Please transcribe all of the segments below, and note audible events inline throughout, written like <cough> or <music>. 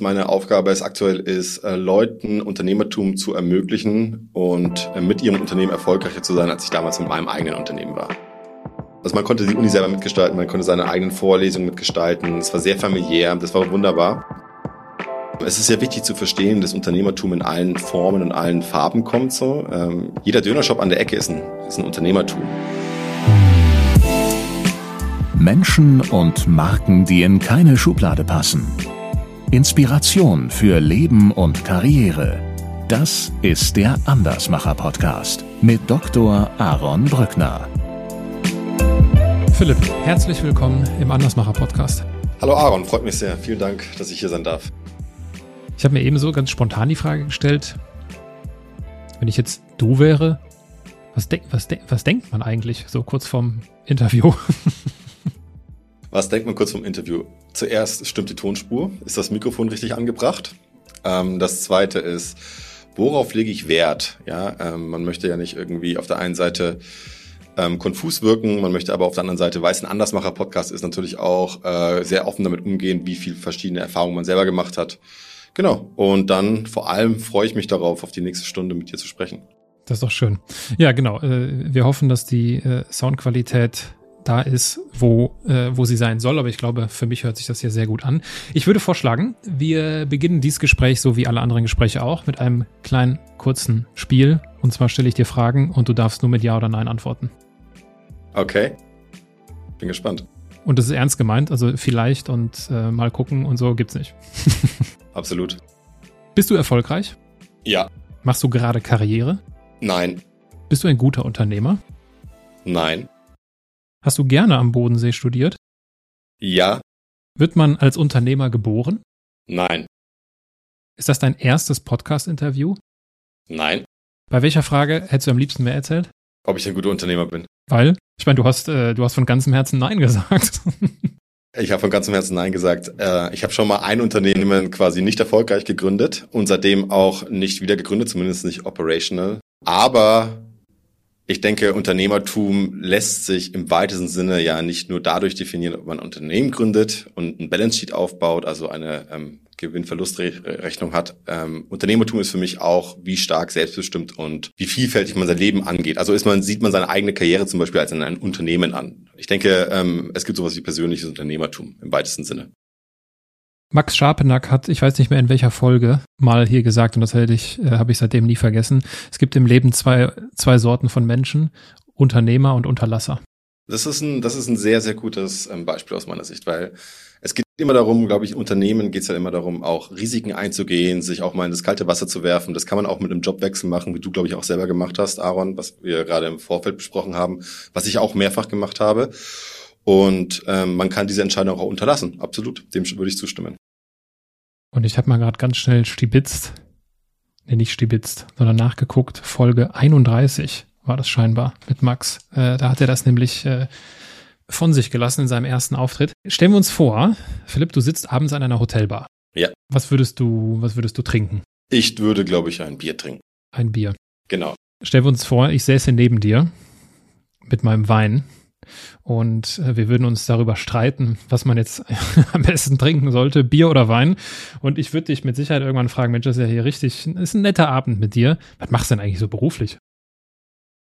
Meine Aufgabe ist aktuell ist, äh, Leuten Unternehmertum zu ermöglichen und äh, mit ihrem Unternehmen erfolgreicher zu sein, als ich damals mit meinem eigenen Unternehmen war. Also man konnte die Uni selber mitgestalten, man konnte seine eigenen Vorlesungen mitgestalten. Es war sehr familiär, das war wunderbar. Es ist sehr wichtig zu verstehen, dass Unternehmertum in allen Formen und allen Farben kommt. So, ähm, jeder Dönershop an der Ecke ist ein, ist ein Unternehmertum. Menschen und Marken, die in keine Schublade passen. Inspiration für Leben und Karriere. Das ist der Andersmacher Podcast mit Dr. Aaron Brückner. Philipp, herzlich willkommen im Andersmacher Podcast. Hallo Aaron, freut mich sehr. Vielen Dank, dass ich hier sein darf. Ich habe mir ebenso ganz spontan die Frage gestellt, wenn ich jetzt du wäre, was, denk, was, denk, was denkt man eigentlich so kurz vorm Interview? <laughs> Was denkt man kurz vom Interview? Zuerst stimmt die Tonspur. Ist das Mikrofon richtig angebracht? Ähm, das zweite ist, worauf lege ich Wert? Ja, ähm, man möchte ja nicht irgendwie auf der einen Seite ähm, konfus wirken, man möchte aber auf der anderen Seite, weil es ein Andersmacher-Podcast ist, natürlich auch äh, sehr offen damit umgehen, wie viel verschiedene Erfahrungen man selber gemacht hat. Genau. Und dann vor allem freue ich mich darauf, auf die nächste Stunde mit dir zu sprechen. Das ist doch schön. Ja, genau. Äh, wir hoffen, dass die äh, Soundqualität da ist, wo, äh, wo sie sein soll. Aber ich glaube, für mich hört sich das hier sehr gut an. Ich würde vorschlagen, wir beginnen dieses Gespräch, so wie alle anderen Gespräche auch, mit einem kleinen, kurzen Spiel. Und zwar stelle ich dir Fragen und du darfst nur mit Ja oder Nein antworten. Okay. Bin gespannt. Und das ist ernst gemeint, also vielleicht und äh, mal gucken und so gibt's nicht. <laughs> <laughs> Absolut. Bist du erfolgreich? Ja. Machst du gerade Karriere? Nein. Bist du ein guter Unternehmer? Nein. Hast du gerne am Bodensee studiert? Ja. Wird man als Unternehmer geboren? Nein. Ist das dein erstes Podcast-Interview? Nein. Bei welcher Frage hättest du am liebsten mehr erzählt? Ob ich ein guter Unternehmer bin. Weil? Ich meine, du hast, äh, du hast von ganzem Herzen Nein gesagt. <laughs> ich habe von ganzem Herzen Nein gesagt. Äh, ich habe schon mal ein Unternehmen quasi nicht erfolgreich gegründet und seitdem auch nicht wieder gegründet, zumindest nicht operational. Aber ich denke, Unternehmertum lässt sich im weitesten Sinne ja nicht nur dadurch definieren, ob man ein Unternehmen gründet und ein Balance Sheet aufbaut, also eine ähm, Gewinn-Verlust-Rechnung hat. Ähm, Unternehmertum ist für mich auch, wie stark selbstbestimmt und wie vielfältig man sein Leben angeht. Also ist man, sieht man seine eigene Karriere zum Beispiel als ein Unternehmen an. Ich denke, ähm, es gibt sowas wie persönliches Unternehmertum im weitesten Sinne. Max Scharpenack hat, ich weiß nicht mehr in welcher Folge, mal hier gesagt, und das hätte ich, äh, habe ich seitdem nie vergessen. Es gibt im Leben zwei, zwei Sorten von Menschen, Unternehmer und Unterlasser. Das ist ein, das ist ein sehr, sehr gutes ähm, Beispiel aus meiner Sicht, weil es geht immer darum, glaube ich, Unternehmen geht es ja immer darum, auch Risiken einzugehen, sich auch mal in das kalte Wasser zu werfen. Das kann man auch mit einem Jobwechsel machen, wie du, glaube ich, auch selber gemacht hast, Aaron, was wir gerade im Vorfeld besprochen haben, was ich auch mehrfach gemacht habe. Und ähm, man kann diese Entscheidung auch unterlassen. Absolut, dem würde ich zustimmen. Und ich habe mal gerade ganz schnell stibitzt, nee, nicht stibitzt, sondern nachgeguckt, Folge 31 war das scheinbar mit Max. Äh, da hat er das nämlich äh, von sich gelassen in seinem ersten Auftritt. Stellen wir uns vor, Philipp, du sitzt abends an einer Hotelbar. Ja. Was würdest du, was würdest du trinken? Ich würde, glaube ich, ein Bier trinken. Ein Bier. Genau. Stellen wir uns vor, ich säße neben dir mit meinem Wein und äh, wir würden uns darüber streiten, was man jetzt <laughs> am besten trinken sollte, Bier oder Wein. Und ich würde dich mit Sicherheit irgendwann fragen, Mensch, das ist ja hier richtig, ist ein netter Abend mit dir. Was machst du denn eigentlich so beruflich?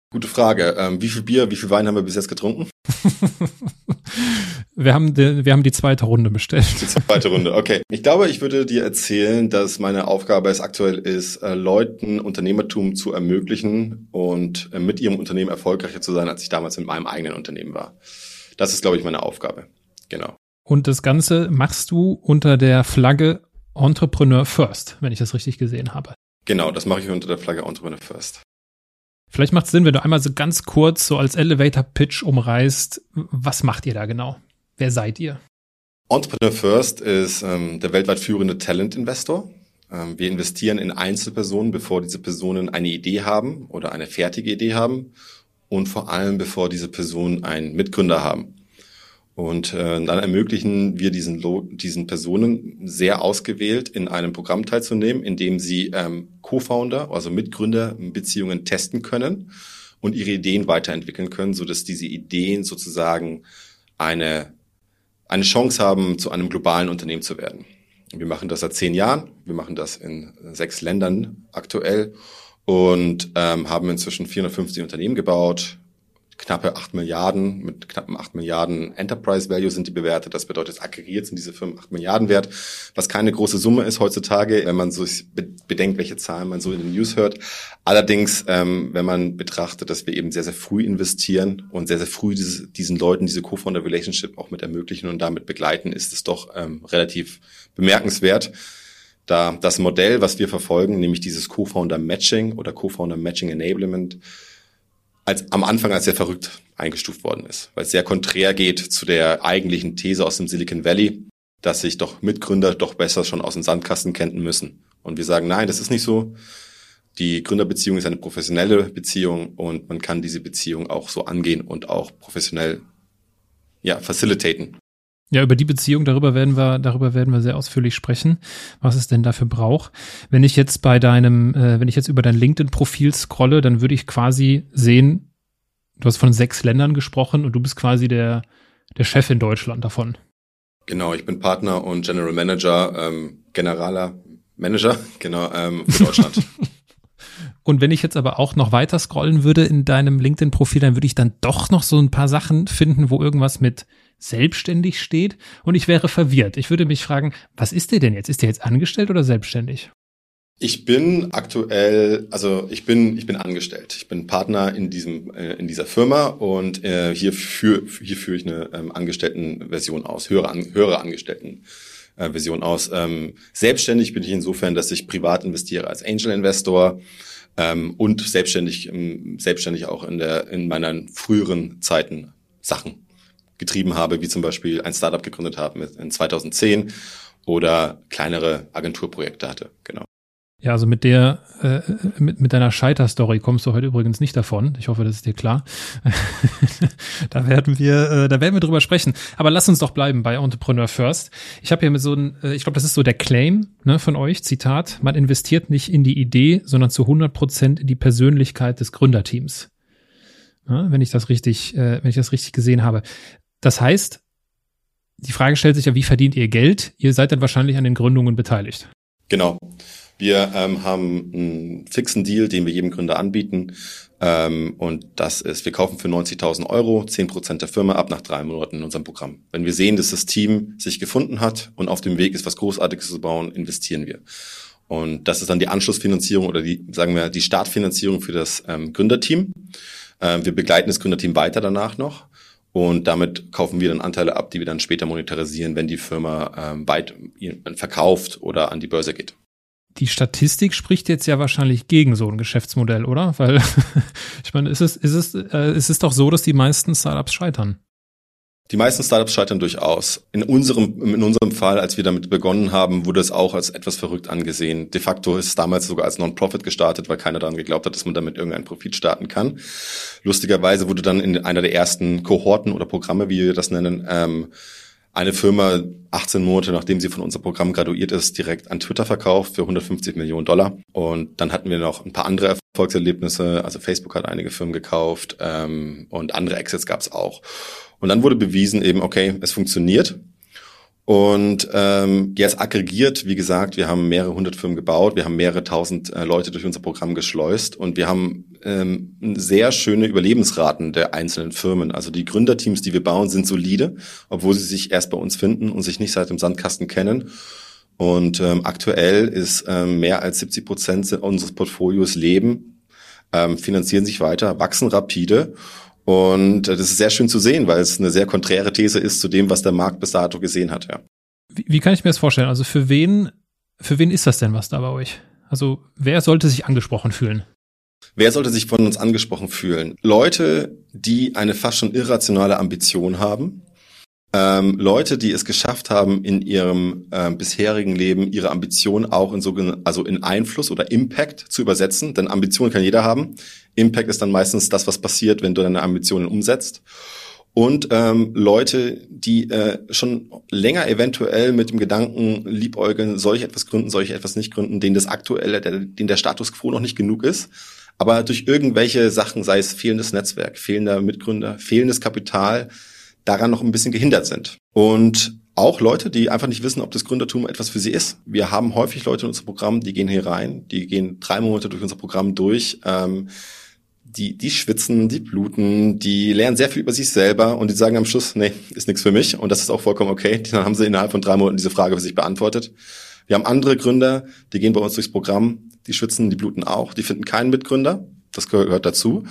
Gute Frage. Ähm, wie viel Bier, wie viel Wein haben wir bis jetzt getrunken? <laughs> wir, haben die, wir haben die zweite Runde bestellt. Die zweite Runde, okay. Ich glaube, ich würde dir erzählen, dass meine Aufgabe es aktuell ist, äh, Leuten Unternehmertum zu ermöglichen und äh, mit ihrem Unternehmen erfolgreicher zu sein, als ich damals mit meinem eigenen Unternehmen war. Das ist, glaube ich, meine Aufgabe. Genau. Und das Ganze machst du unter der Flagge Entrepreneur First, wenn ich das richtig gesehen habe. Genau, das mache ich unter der Flagge Entrepreneur First. Vielleicht macht es Sinn, wenn du einmal so ganz kurz so als Elevator-Pitch umreißt, was macht ihr da genau? Wer seid ihr? Entrepreneur First ist ähm, der weltweit führende Talent-Investor. Ähm, wir investieren in Einzelpersonen, bevor diese Personen eine Idee haben oder eine fertige Idee haben und vor allem bevor diese Personen einen Mitgründer haben. Und äh, dann ermöglichen wir diesen, diesen Personen sehr ausgewählt in einem Programm teilzunehmen, in dem sie ähm, Co-Founder, also Mitgründer Beziehungen testen können und ihre Ideen weiterentwickeln können, so dass diese Ideen sozusagen eine, eine Chance haben, zu einem globalen Unternehmen zu werden. Wir machen das seit zehn Jahren. Wir machen das in sechs Ländern aktuell und ähm, haben inzwischen 450 Unternehmen gebaut, knappe 8 Milliarden, mit knappen 8 Milliarden Enterprise Value sind die bewertet. Das bedeutet, aggregiert sind diese Firmen 8 Milliarden wert, was keine große Summe ist heutzutage, wenn man so bedenkt, welche Zahlen man so in den News hört. Allerdings, ähm, wenn man betrachtet, dass wir eben sehr, sehr früh investieren und sehr, sehr früh dieses, diesen Leuten diese Co-Founder-Relationship auch mit ermöglichen und damit begleiten, ist es doch ähm, relativ bemerkenswert da das Modell, was wir verfolgen, nämlich dieses Co-Founder Matching oder Co-Founder Matching Enablement, als am Anfang als sehr verrückt eingestuft worden ist, weil es sehr konträr geht zu der eigentlichen These aus dem Silicon Valley, dass sich doch Mitgründer doch besser schon aus dem Sandkasten kennen müssen. Und wir sagen, nein, das ist nicht so. Die Gründerbeziehung ist eine professionelle Beziehung und man kann diese Beziehung auch so angehen und auch professionell ja, facilitaten. Ja, über die Beziehung, darüber werden wir, darüber werden wir sehr ausführlich sprechen, was es denn dafür braucht. Wenn ich jetzt bei deinem, äh, wenn ich jetzt über dein LinkedIn-Profil scrolle, dann würde ich quasi sehen, du hast von sechs Ländern gesprochen und du bist quasi der, der Chef in Deutschland davon. Genau, ich bin Partner und General Manager, ähm, generaler Manager, <laughs> genau, ähm, für Deutschland. <laughs> Und wenn ich jetzt aber auch noch weiter scrollen würde in deinem LinkedIn-Profil, dann würde ich dann doch noch so ein paar Sachen finden, wo irgendwas mit selbstständig steht und ich wäre verwirrt. Ich würde mich fragen, was ist der denn jetzt? Ist der jetzt angestellt oder selbstständig? Ich bin aktuell, also ich bin, ich bin angestellt. Ich bin Partner in diesem, äh, in dieser Firma und äh, hier, für, hier führe ich eine ähm, Angestelltenversion aus, höhere, an, höhere Angestellten. Äh, aus. Ähm, selbstständig bin ich insofern, dass ich privat investiere als Angel Investor ähm, und selbstständig, ähm, selbstständig auch in der in meinen früheren Zeiten Sachen getrieben habe, wie zum Beispiel ein Startup gegründet habe in 2010 oder kleinere Agenturprojekte hatte. Genau. Ja, also mit der, äh, mit, mit deiner Scheiterstory kommst du heute übrigens nicht davon. Ich hoffe, das ist dir klar. <laughs> da werden wir, äh, da werden wir drüber sprechen. Aber lass uns doch bleiben bei Entrepreneur First. Ich habe hier mit so ein, äh, ich glaube, das ist so der Claim ne, von euch. Zitat: Man investiert nicht in die Idee, sondern zu 100 Prozent in die Persönlichkeit des Gründerteams. Ja, wenn ich das richtig, äh, wenn ich das richtig gesehen habe. Das heißt, die Frage stellt sich ja, wie verdient ihr Geld? Ihr seid dann wahrscheinlich an den Gründungen beteiligt. Genau. Wir ähm, haben einen fixen Deal, den wir jedem Gründer anbieten. Ähm, und das ist, wir kaufen für 90.000 Euro 10% der Firma ab nach drei Monaten in unserem Programm. Wenn wir sehen, dass das Team sich gefunden hat und auf dem Weg ist, was Großartiges zu bauen, investieren wir. Und das ist dann die Anschlussfinanzierung oder die, sagen wir, die Startfinanzierung für das ähm, Gründerteam. Ähm, wir begleiten das Gründerteam weiter danach noch. Und damit kaufen wir dann Anteile ab, die wir dann später monetarisieren, wenn die Firma ähm, weit verkauft oder an die Börse geht. Die Statistik spricht jetzt ja wahrscheinlich gegen so ein Geschäftsmodell, oder? Weil <laughs> ich meine, ist es, ist es, äh, ist es doch so, dass die meisten Startups scheitern. Die meisten Startups scheitern durchaus. In unserem, in unserem Fall, als wir damit begonnen haben, wurde es auch als etwas verrückt angesehen. De facto ist es damals sogar als Non-Profit gestartet, weil keiner daran geglaubt hat, dass man damit irgendeinen Profit starten kann. Lustigerweise wurde dann in einer der ersten Kohorten oder Programme, wie wir das nennen, ähm, eine Firma 18 Monate, nachdem sie von unserem Programm graduiert ist, direkt an Twitter verkauft für 150 Millionen Dollar. Und dann hatten wir noch ein paar andere Erfolgserlebnisse. Also Facebook hat einige Firmen gekauft ähm, und andere Exits gab es auch. Und dann wurde bewiesen eben, okay, es funktioniert. Und ähm, jetzt aggregiert, wie gesagt, wir haben mehrere hundert Firmen gebaut, wir haben mehrere tausend äh, Leute durch unser Programm geschleust und wir haben ähm, sehr schöne Überlebensraten der einzelnen Firmen. Also die Gründerteams, die wir bauen, sind solide, obwohl sie sich erst bei uns finden und sich nicht seit dem Sandkasten kennen. Und ähm, aktuell ist ähm, mehr als 70 Prozent unseres Portfolios leben, ähm, finanzieren sich weiter, wachsen rapide und äh, das ist sehr schön zu sehen, weil es eine sehr konträre These ist zu dem, was der Markt bis dato gesehen hat, ja. Wie, wie kann ich mir das vorstellen? Also für wen, für wen ist das denn was da bei euch? Also wer sollte sich angesprochen fühlen? Wer sollte sich von uns angesprochen fühlen? Leute, die eine fast schon irrationale Ambition haben, ähm, Leute, die es geschafft haben, in ihrem äh, bisherigen Leben ihre Ambition auch in sogenannten, also in Einfluss oder Impact zu übersetzen, denn Ambition kann jeder haben. Impact ist dann meistens das, was passiert, wenn du deine Ambitionen umsetzt. Und ähm, Leute, die äh, schon länger eventuell mit dem Gedanken liebäugeln, soll ich etwas gründen, soll ich etwas nicht gründen, denen das aktuelle, der, denen der Status quo noch nicht genug ist, aber durch irgendwelche Sachen, sei es fehlendes Netzwerk, fehlender Mitgründer, fehlendes Kapital, daran noch ein bisschen gehindert sind. Und auch Leute, die einfach nicht wissen, ob das Gründertum etwas für sie ist. Wir haben häufig Leute in unserem Programm, die gehen hier rein, die gehen drei Monate durch unser Programm durch. Ähm, die, die schwitzen, die bluten, die lernen sehr viel über sich selber und die sagen am Schluss, nee, ist nichts für mich. Und das ist auch vollkommen okay. Dann haben sie innerhalb von drei Monaten diese Frage für sich beantwortet. Wir haben andere Gründer, die gehen bei uns durchs Programm, die schwitzen, die bluten auch, die finden keinen Mitgründer. Das gehört dazu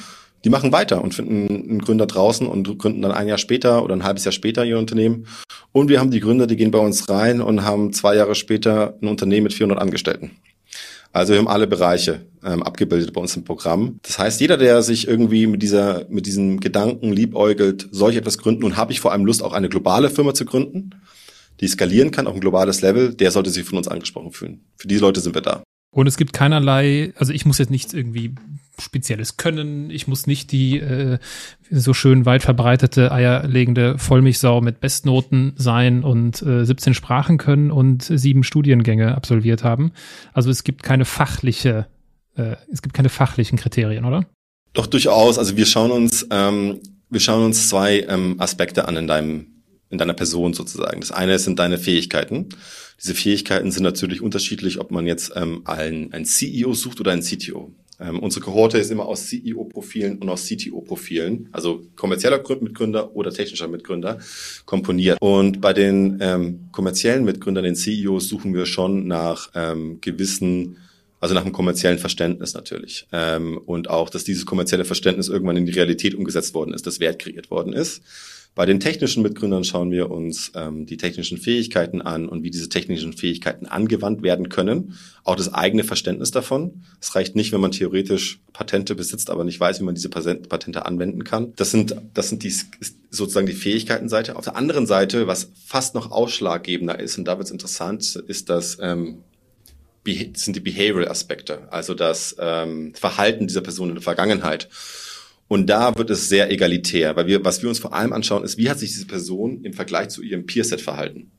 die machen weiter und finden einen Gründer draußen und gründen dann ein Jahr später oder ein halbes Jahr später ihr Unternehmen. Und wir haben die Gründer, die gehen bei uns rein und haben zwei Jahre später ein Unternehmen mit 400 Angestellten. Also wir haben alle Bereiche ähm, abgebildet bei uns im Programm. Das heißt, jeder, der sich irgendwie mit dieser, mit diesem Gedanken liebäugelt, soll ich etwas gründen und habe ich vor allem Lust, auch eine globale Firma zu gründen, die skalieren kann auf ein globales Level, der sollte sich von uns angesprochen fühlen. Für diese Leute sind wir da. Und es gibt keinerlei, also ich muss jetzt nichts irgendwie spezielles können. Ich muss nicht die äh, so schön weit verbreitete eierlegende Vollmilchsau mit Bestnoten sein und äh, 17 Sprachen können und sieben Studiengänge absolviert haben. Also es gibt keine fachliche, äh, es gibt keine fachlichen Kriterien, oder? Doch durchaus. Also wir schauen uns, ähm, wir schauen uns zwei ähm, Aspekte an in deinem, in deiner Person sozusagen. Das eine sind deine Fähigkeiten. Diese Fähigkeiten sind natürlich unterschiedlich, ob man jetzt ähm, einen, einen CEO sucht oder einen CTO. Ähm, unsere Kohorte ist immer aus CEO-Profilen und aus CTO-Profilen, also kommerzieller Mitgründer oder technischer Mitgründer, komponiert. Und bei den ähm, kommerziellen Mitgründern, den CEOs, suchen wir schon nach ähm, gewissen also nach einem kommerziellen Verständnis natürlich. Ähm, und auch, dass dieses kommerzielle Verständnis irgendwann in die Realität umgesetzt worden ist, dass Wert kreiert worden ist. Bei den technischen Mitgründern schauen wir uns ähm, die technischen Fähigkeiten an und wie diese technischen Fähigkeiten angewandt werden können. Auch das eigene Verständnis davon. Es reicht nicht, wenn man theoretisch Patente besitzt, aber nicht weiß, wie man diese Patente anwenden kann. Das sind, das sind die, sozusagen die Fähigkeitenseite. Auf der anderen Seite, was fast noch ausschlaggebender ist, und da wird es interessant, ist das ähm, sind die Behavioral-Aspekte, also das ähm, Verhalten dieser Person in der Vergangenheit. Und da wird es sehr egalitär, weil wir, was wir uns vor allem anschauen, ist, wie hat sich diese Person im Vergleich zu ihrem Peerset verhalten?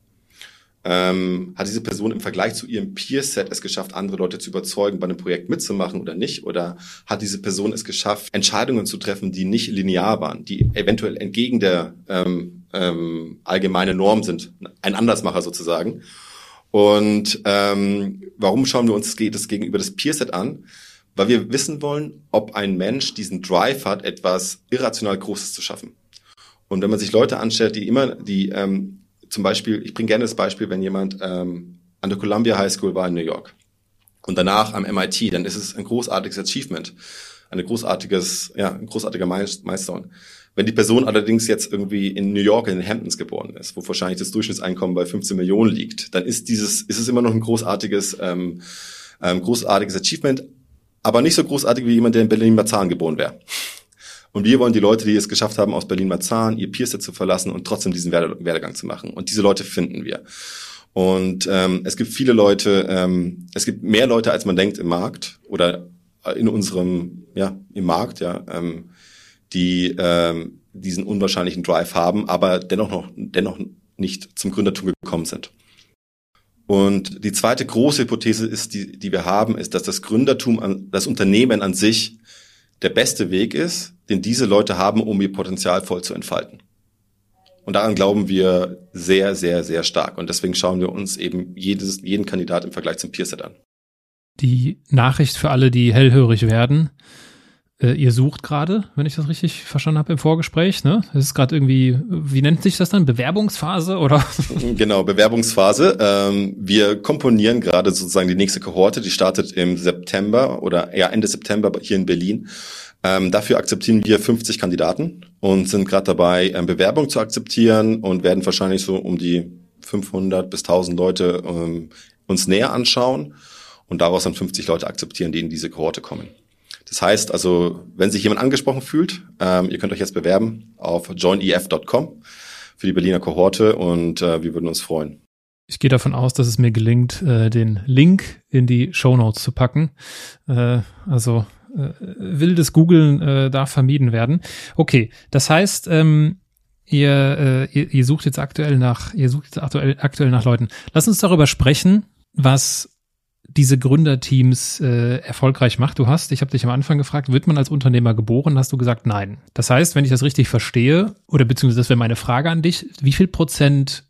Ähm, hat diese Person im Vergleich zu ihrem Peerset es geschafft, andere Leute zu überzeugen, bei einem Projekt mitzumachen oder nicht? Oder hat diese Person es geschafft, Entscheidungen zu treffen, die nicht linear waren, die eventuell entgegen der ähm, ähm, allgemeinen Norm sind, ein Andersmacher sozusagen? Und ähm, warum schauen wir uns das gegenüber das Peerset an? Weil wir wissen wollen, ob ein Mensch diesen Drive hat, etwas irrational Großes zu schaffen. Und wenn man sich Leute anstellt, die immer, die ähm, zum Beispiel, ich bringe gerne das Beispiel, wenn jemand ähm, an der Columbia High School war in New York und danach am MIT, dann ist es ein großartiges Achievement, eine großartiges, ja, ein großartiger Milestone. Wenn die Person allerdings jetzt irgendwie in New York in den Hamptons geboren ist, wo wahrscheinlich das Durchschnittseinkommen bei 15 Millionen liegt, dann ist dieses, ist es immer noch ein großartiges, ähm, ähm, großartiges Achievement, aber nicht so großartig wie jemand, der in Berlin-Marzahn geboren wäre. Und wir wollen die Leute, die es geschafft haben, aus Berlin-Marzahn ihr Peerset zu verlassen und trotzdem diesen Werdegang zu machen. Und diese Leute finden wir. Und ähm, es gibt viele Leute, ähm, es gibt mehr Leute, als man denkt im Markt oder in unserem, ja, im Markt, ja, ähm, die ähm, diesen unwahrscheinlichen Drive haben, aber dennoch noch, dennoch nicht zum Gründertum gekommen sind. Und die zweite große Hypothese ist, die, die wir haben, ist, dass das Gründertum, an, das Unternehmen an sich der beste Weg ist, den diese Leute haben, um ihr Potenzial voll zu entfalten. Und daran glauben wir sehr, sehr, sehr stark. Und deswegen schauen wir uns eben jedes, jeden Kandidat im Vergleich zum Peerset an. Die Nachricht für alle, die hellhörig werden. Äh, ihr sucht gerade, wenn ich das richtig verstanden habe im Vorgespräch, ne? Es ist gerade irgendwie, wie nennt sich das dann? Bewerbungsphase oder? Genau, Bewerbungsphase. Ähm, wir komponieren gerade sozusagen die nächste Kohorte, die startet im September oder ja Ende September hier in Berlin. Ähm, dafür akzeptieren wir 50 Kandidaten und sind gerade dabei, ähm, Bewerbung zu akzeptieren und werden wahrscheinlich so um die 500 bis 1000 Leute ähm, uns näher anschauen und daraus dann 50 Leute akzeptieren, die in diese Kohorte kommen. Das heißt also, wenn sich jemand angesprochen fühlt, ähm, ihr könnt euch jetzt bewerben auf joinef.com für die Berliner Kohorte und äh, wir würden uns freuen. Ich gehe davon aus, dass es mir gelingt, äh, den Link in die Show Notes zu packen. Äh, also äh, wildes Googlen äh, darf vermieden werden. Okay, das heißt, ähm, ihr, äh, ihr, ihr sucht jetzt aktuell nach, ihr sucht jetzt aktuell, aktuell nach Leuten. Lass uns darüber sprechen, was diese Gründerteams äh, erfolgreich macht. Du hast, ich habe dich am Anfang gefragt, wird man als Unternehmer geboren? Hast du gesagt, nein. Das heißt, wenn ich das richtig verstehe, oder beziehungsweise das wäre meine Frage an dich, wie viel Prozent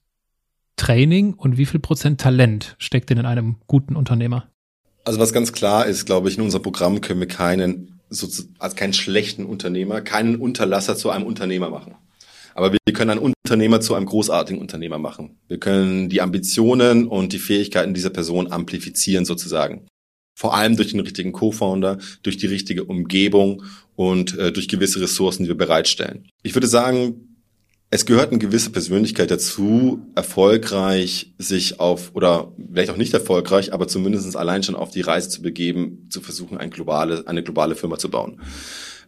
Training und wie viel Prozent Talent steckt denn in einem guten Unternehmer? Also was ganz klar ist, glaube ich, in unserem Programm können wir keinen, also keinen schlechten Unternehmer, keinen Unterlasser zu einem Unternehmer machen. Aber wir können einen Unternehmer zu einem großartigen Unternehmer machen. Wir können die Ambitionen und die Fähigkeiten dieser Person amplifizieren sozusagen. Vor allem durch den richtigen Co-Founder, durch die richtige Umgebung und äh, durch gewisse Ressourcen, die wir bereitstellen. Ich würde sagen, es gehört eine gewisse Persönlichkeit dazu, erfolgreich sich auf, oder vielleicht auch nicht erfolgreich, aber zumindest allein schon auf die Reise zu begeben, zu versuchen, eine globale, eine globale Firma zu bauen.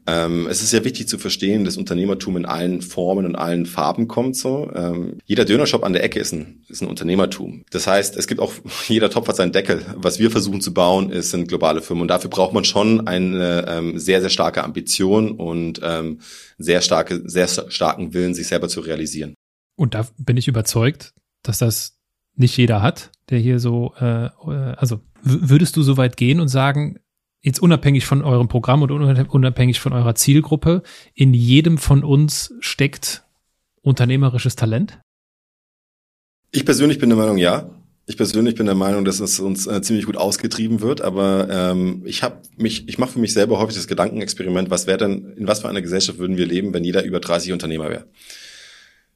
Ähm, es ist sehr wichtig zu verstehen, dass Unternehmertum in allen Formen und allen Farben kommt. So, ähm, jeder Dönershop an der Ecke ist ein, ist ein Unternehmertum. Das heißt, es gibt auch <laughs> jeder Topf hat seinen Deckel. Was wir versuchen zu bauen, ist sind globale Firmen und dafür braucht man schon eine ähm, sehr sehr starke Ambition und ähm, sehr starke sehr starken Willen, sich selber zu realisieren. Und da bin ich überzeugt, dass das nicht jeder hat, der hier so, äh, äh also würdest du so weit gehen und sagen, jetzt unabhängig von eurem Programm und unabhängig von eurer Zielgruppe, in jedem von uns steckt unternehmerisches Talent? Ich persönlich bin der Meinung, ja. Ich persönlich bin der Meinung, dass es uns äh, ziemlich gut ausgetrieben wird, aber ähm, ich habe mich, ich mache für mich selber häufig das Gedankenexperiment, was wäre denn, in was für einer Gesellschaft würden wir leben, wenn jeder über 30 Unternehmer wäre?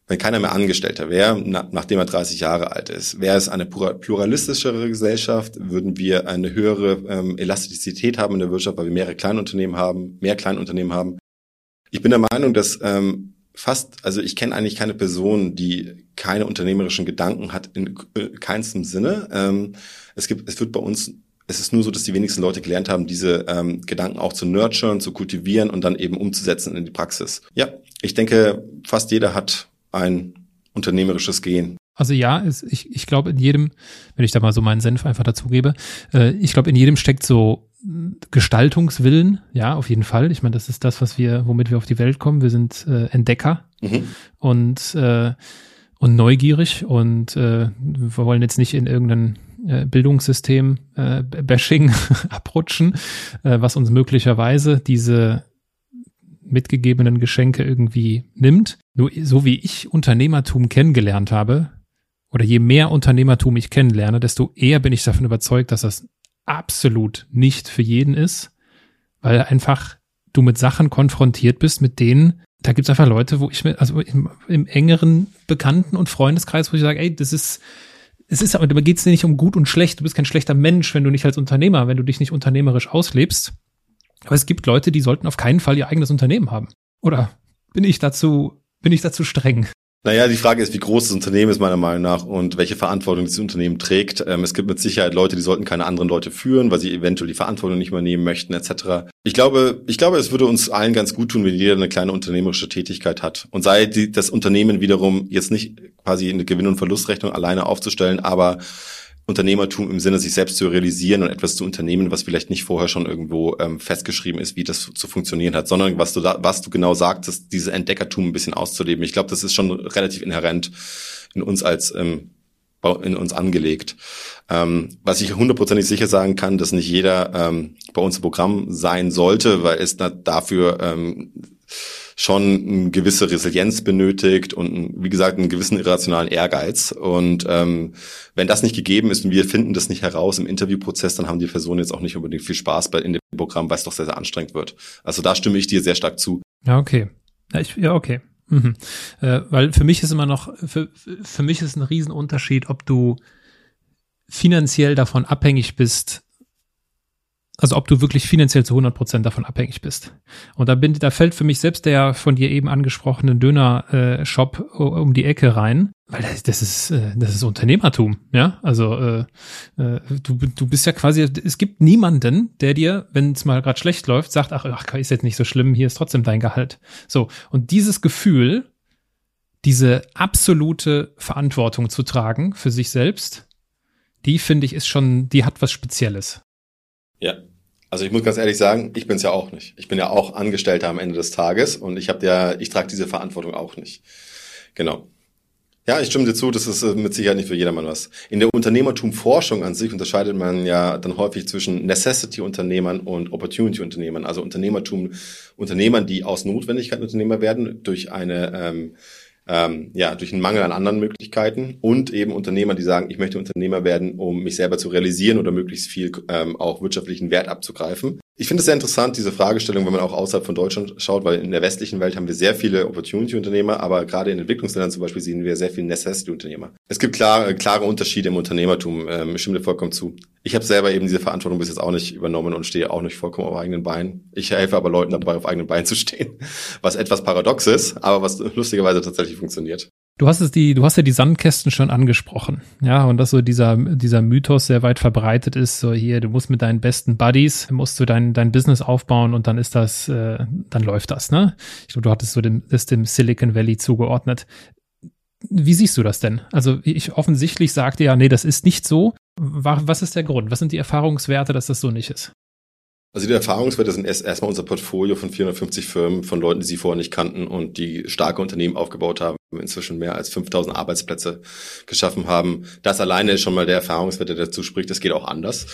Wenn keiner mehr Angestellter wäre, na, nachdem er 30 Jahre alt ist. Wäre es eine pluralistischere Gesellschaft, würden wir eine höhere ähm, Elastizität haben in der Wirtschaft, weil wir mehrere Kleinunternehmen haben, mehr Kleinunternehmen haben. Ich bin der Meinung, dass ähm, fast, also ich kenne eigentlich keine Person, die keine unternehmerischen Gedanken hat in äh, keinstem Sinne. Ähm, es gibt, es wird bei uns es ist nur so, dass die wenigsten Leute gelernt haben, diese ähm, Gedanken auch zu nurturen, zu kultivieren und dann eben umzusetzen in die Praxis. Ja, ich denke, fast jeder hat ein unternehmerisches Gehen. Also ja, ist, ich, ich glaube in jedem, wenn ich da mal so meinen Senf einfach dazugebe, äh, ich glaube in jedem steckt so Gestaltungswillen, ja, auf jeden Fall. Ich meine, das ist das, was wir, womit wir auf die Welt kommen. Wir sind äh, Entdecker mhm. und äh, und neugierig und äh, wir wollen jetzt nicht in irgendein äh, Bildungssystem äh, Bashing <laughs> abrutschen, äh, was uns möglicherweise diese mitgegebenen Geschenke irgendwie nimmt. Nur so wie ich Unternehmertum kennengelernt habe, oder je mehr Unternehmertum ich kennenlerne, desto eher bin ich davon überzeugt, dass das absolut nicht für jeden ist, weil einfach du mit Sachen konfrontiert bist, mit denen, da gibt es einfach Leute, wo ich mir, also im, im, engeren Bekannten- und Freundeskreis, wo ich sage, ey, das ist, es ist aber, da geht es nicht um gut und schlecht, du bist kein schlechter Mensch, wenn du nicht als Unternehmer, wenn du dich nicht unternehmerisch auslebst. Aber es gibt Leute, die sollten auf keinen Fall ihr eigenes Unternehmen haben. Oder bin ich dazu, bin ich dazu streng? Naja, die Frage ist, wie groß das Unternehmen ist meiner Meinung nach und welche Verantwortung dieses Unternehmen trägt. Ähm, es gibt mit Sicherheit Leute, die sollten keine anderen Leute führen, weil sie eventuell die Verantwortung nicht mehr nehmen möchten, etc. Ich glaube, ich glaube, es würde uns allen ganz gut tun, wenn jeder eine kleine unternehmerische Tätigkeit hat. Und sei die, das Unternehmen wiederum jetzt nicht quasi eine Gewinn- und Verlustrechnung alleine aufzustellen, aber Unternehmertum im Sinne, sich selbst zu realisieren und etwas zu unternehmen, was vielleicht nicht vorher schon irgendwo ähm, festgeschrieben ist, wie das zu funktionieren hat, sondern was du da, was du genau sagtest, dieses Entdeckertum ein bisschen auszuleben. Ich glaube, das ist schon relativ inhärent in uns als ähm, in uns angelegt. Ähm, was ich hundertprozentig sicher sagen kann, dass nicht jeder ähm, bei uns im Programm sein sollte, weil es dafür ähm, schon eine gewisse Resilienz benötigt und wie gesagt einen gewissen irrationalen Ehrgeiz. Und ähm, wenn das nicht gegeben ist und wir finden das nicht heraus im Interviewprozess, dann haben die Personen jetzt auch nicht unbedingt viel Spaß bei in dem Programm, weil es doch sehr, sehr anstrengend wird. Also da stimme ich dir sehr stark zu. Ja, okay. Ja, ich, ja okay. Mhm. Äh, weil für mich ist immer noch, für, für mich ist ein Riesenunterschied, ob du finanziell davon abhängig bist, also ob du wirklich finanziell zu 100 Prozent davon abhängig bist. Und da bin, da fällt für mich selbst der von dir eben angesprochene Döner-Shop äh, um die Ecke rein, weil das, das ist, äh, das ist Unternehmertum, ja. Also äh, äh, du, du bist ja quasi, es gibt niemanden, der dir, wenn es mal gerade schlecht läuft, sagt, ach, ach, ist jetzt nicht so schlimm, hier ist trotzdem dein Gehalt. So und dieses Gefühl, diese absolute Verantwortung zu tragen für sich selbst, die finde ich ist schon, die hat was Spezielles. Ja. Also ich muss ganz ehrlich sagen, ich bin es ja auch nicht. Ich bin ja auch Angestellter am Ende des Tages und ich habe ja, ich trage diese Verantwortung auch nicht. Genau. Ja, ich stimme dir zu, das ist äh, mit Sicherheit nicht für jedermann was. In der Unternehmertumforschung an sich unterscheidet man ja dann häufig zwischen Necessity-Unternehmern und Opportunity-Unternehmern. Also Unternehmertum, Unternehmern, die aus Notwendigkeit Unternehmer werden durch eine ähm, ähm, ja, durch einen Mangel an anderen Möglichkeiten und eben Unternehmer, die sagen, ich möchte Unternehmer werden, um mich selber zu realisieren oder möglichst viel ähm, auch wirtschaftlichen Wert abzugreifen. Ich finde es sehr interessant, diese Fragestellung, wenn man auch außerhalb von Deutschland schaut, weil in der westlichen Welt haben wir sehr viele Opportunity-Unternehmer, aber gerade in Entwicklungsländern zum Beispiel sehen wir sehr viele Necessity-Unternehmer. Es gibt klare, klare Unterschiede im Unternehmertum, ähm, ich stimme dir vollkommen zu. Ich habe selber eben diese Verantwortung bis jetzt auch nicht übernommen und stehe auch nicht vollkommen auf eigenen Beinen. Ich helfe aber Leuten dabei, auf eigenen Beinen zu stehen, <laughs> was etwas paradox ist, aber was lustigerweise tatsächlich funktioniert. Du hast es die, du hast ja die Sandkästen schon angesprochen, ja, und dass so dieser, dieser Mythos sehr weit verbreitet ist, so hier, du musst mit deinen besten Buddies, musst du dein, dein Business aufbauen und dann ist das, äh, dann läuft das, ne? Ich glaube, du hattest so dem, das dem Silicon Valley zugeordnet. Wie siehst du das denn? Also ich offensichtlich sagte ja, nee, das ist nicht so. Was ist der Grund? Was sind die Erfahrungswerte, dass das so nicht ist? Also die Erfahrungswerte sind erst erstmal unser Portfolio von 450 Firmen, von Leuten, die sie vorher nicht kannten und die starke Unternehmen aufgebaut haben, inzwischen mehr als 5000 Arbeitsplätze geschaffen haben. Das alleine ist schon mal der Erfahrungswert, der dazu spricht, es geht auch anders.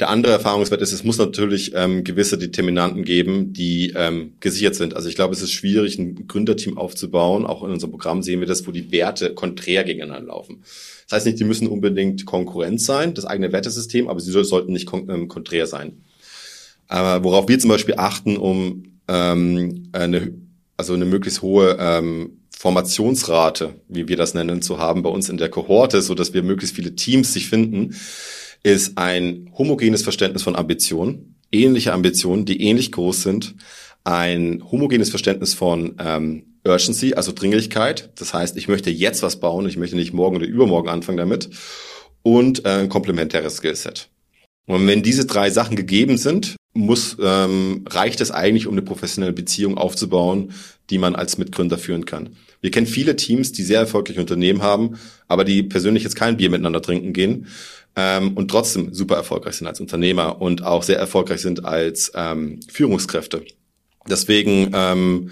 Der andere Erfahrungswert ist, es muss natürlich ähm, gewisse Determinanten geben, die ähm, gesichert sind. Also ich glaube, es ist schwierig, ein Gründerteam aufzubauen. Auch in unserem Programm sehen wir das, wo die Werte konträr gegeneinander laufen. Das heißt nicht, die müssen unbedingt Konkurrenz sein, das eigene Wertesystem, aber sie sollten nicht kon ähm, konträr sein. Aber worauf wir zum Beispiel achten, um ähm, eine, also eine möglichst hohe ähm, Formationsrate, wie wir das nennen, zu haben bei uns in der Kohorte, so dass wir möglichst viele Teams sich finden, ist ein homogenes Verständnis von Ambitionen, ähnliche Ambitionen, die ähnlich groß sind, ein homogenes Verständnis von ähm, Urgency, also Dringlichkeit. Das heißt, ich möchte jetzt was bauen, ich möchte nicht morgen oder übermorgen anfangen damit. Und äh, ein komplementäres Skillset. Und wenn diese drei Sachen gegeben sind, muss, ähm, reicht es eigentlich, um eine professionelle Beziehung aufzubauen, die man als Mitgründer führen kann. Wir kennen viele Teams, die sehr erfolgreiche Unternehmen haben, aber die persönlich jetzt kein Bier miteinander trinken gehen ähm, und trotzdem super erfolgreich sind als Unternehmer und auch sehr erfolgreich sind als ähm, Führungskräfte. Deswegen ähm,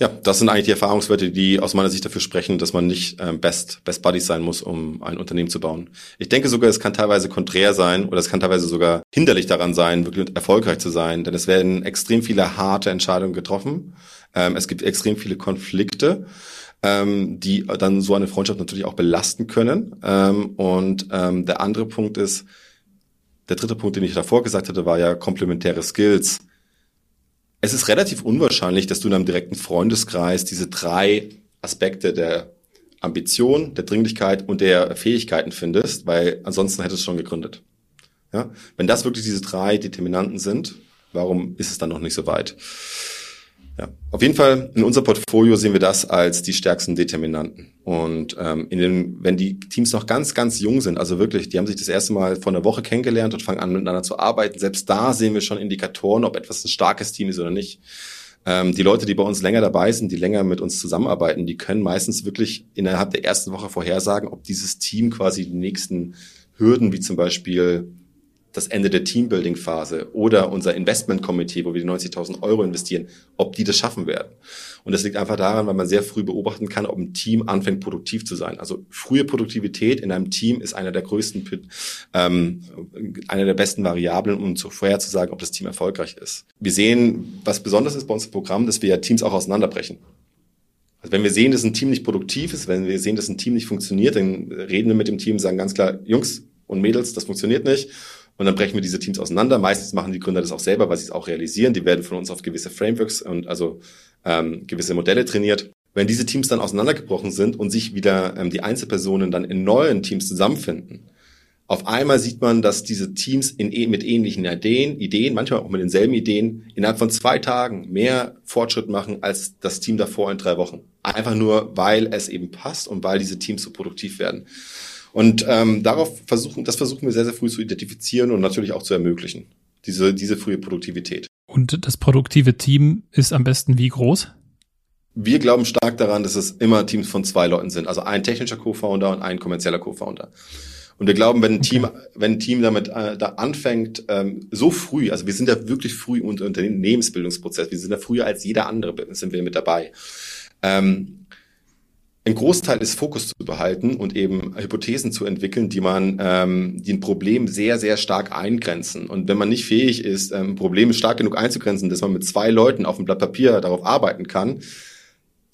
ja, das sind eigentlich die Erfahrungswerte, die aus meiner Sicht dafür sprechen, dass man nicht ähm, Best, Best Buddies sein muss, um ein Unternehmen zu bauen. Ich denke sogar, es kann teilweise konträr sein oder es kann teilweise sogar hinderlich daran sein, wirklich erfolgreich zu sein, denn es werden extrem viele harte Entscheidungen getroffen. Ähm, es gibt extrem viele Konflikte, ähm, die dann so eine Freundschaft natürlich auch belasten können. Ähm, und ähm, der andere Punkt ist, der dritte Punkt, den ich davor gesagt hatte, war ja komplementäre Skills es ist relativ unwahrscheinlich, dass du in einem direkten Freundeskreis diese drei Aspekte der Ambition, der Dringlichkeit und der Fähigkeiten findest, weil ansonsten hättest du schon gegründet. Ja? Wenn das wirklich diese drei Determinanten sind, warum ist es dann noch nicht so weit? Ja, auf jeden Fall in unser Portfolio sehen wir das als die stärksten Determinanten. Und ähm, in den, wenn die Teams noch ganz, ganz jung sind, also wirklich, die haben sich das erste Mal vor einer Woche kennengelernt und fangen an miteinander zu arbeiten, selbst da sehen wir schon Indikatoren, ob etwas ein starkes Team ist oder nicht. Ähm, die Leute, die bei uns länger dabei sind, die länger mit uns zusammenarbeiten, die können meistens wirklich innerhalb der ersten Woche vorhersagen, ob dieses Team quasi die nächsten Hürden, wie zum Beispiel das Ende der Teambuilding-Phase oder unser Investment-Komitee, wo wir die 90.000 Euro investieren, ob die das schaffen werden. Und das liegt einfach daran, weil man sehr früh beobachten kann, ob ein Team anfängt, produktiv zu sein. Also frühe Produktivität in einem Team ist einer der größten, ähm, einer der besten Variablen, um zu vorherzusagen, ob das Team erfolgreich ist. Wir sehen, was besonders ist bei uns im Programm, dass wir ja Teams auch auseinanderbrechen. Also wenn wir sehen, dass ein Team nicht produktiv ist, wenn wir sehen, dass ein Team nicht funktioniert, dann reden wir mit dem Team, sagen ganz klar, Jungs und Mädels, das funktioniert nicht und dann brechen wir diese Teams auseinander. Meistens machen die Gründer das auch selber, weil sie es auch realisieren. Die werden von uns auf gewisse Frameworks und also ähm, gewisse Modelle trainiert. Wenn diese Teams dann auseinandergebrochen sind und sich wieder ähm, die Einzelpersonen dann in neuen Teams zusammenfinden, auf einmal sieht man, dass diese Teams in, mit ähnlichen Ideen, Ideen, manchmal auch mit denselben Ideen, innerhalb von zwei Tagen mehr Fortschritt machen als das Team davor in drei Wochen. Einfach nur, weil es eben passt und weil diese Teams so produktiv werden. Und ähm, darauf versuchen, das versuchen wir sehr, sehr früh zu identifizieren und natürlich auch zu ermöglichen. Diese, diese frühe Produktivität. Und das produktive Team ist am besten wie groß? Wir glauben stark daran, dass es immer Teams von zwei Leuten sind. Also ein technischer Co-Founder und ein kommerzieller Co-Founder. Und wir glauben, wenn ein okay. Team, wenn ein Team damit äh, da anfängt, ähm, so früh, also wir sind da wirklich früh unter Unternehmensbildungsprozess, wir sind da früher als jeder andere, sind wir mit dabei. Ähm, ein Großteil des Fokus zu behalten und eben Hypothesen zu entwickeln, die man, ähm, die ein Problem sehr, sehr stark eingrenzen. Und wenn man nicht fähig ist, ähm, Probleme stark genug einzugrenzen, dass man mit zwei Leuten auf dem Blatt Papier darauf arbeiten kann,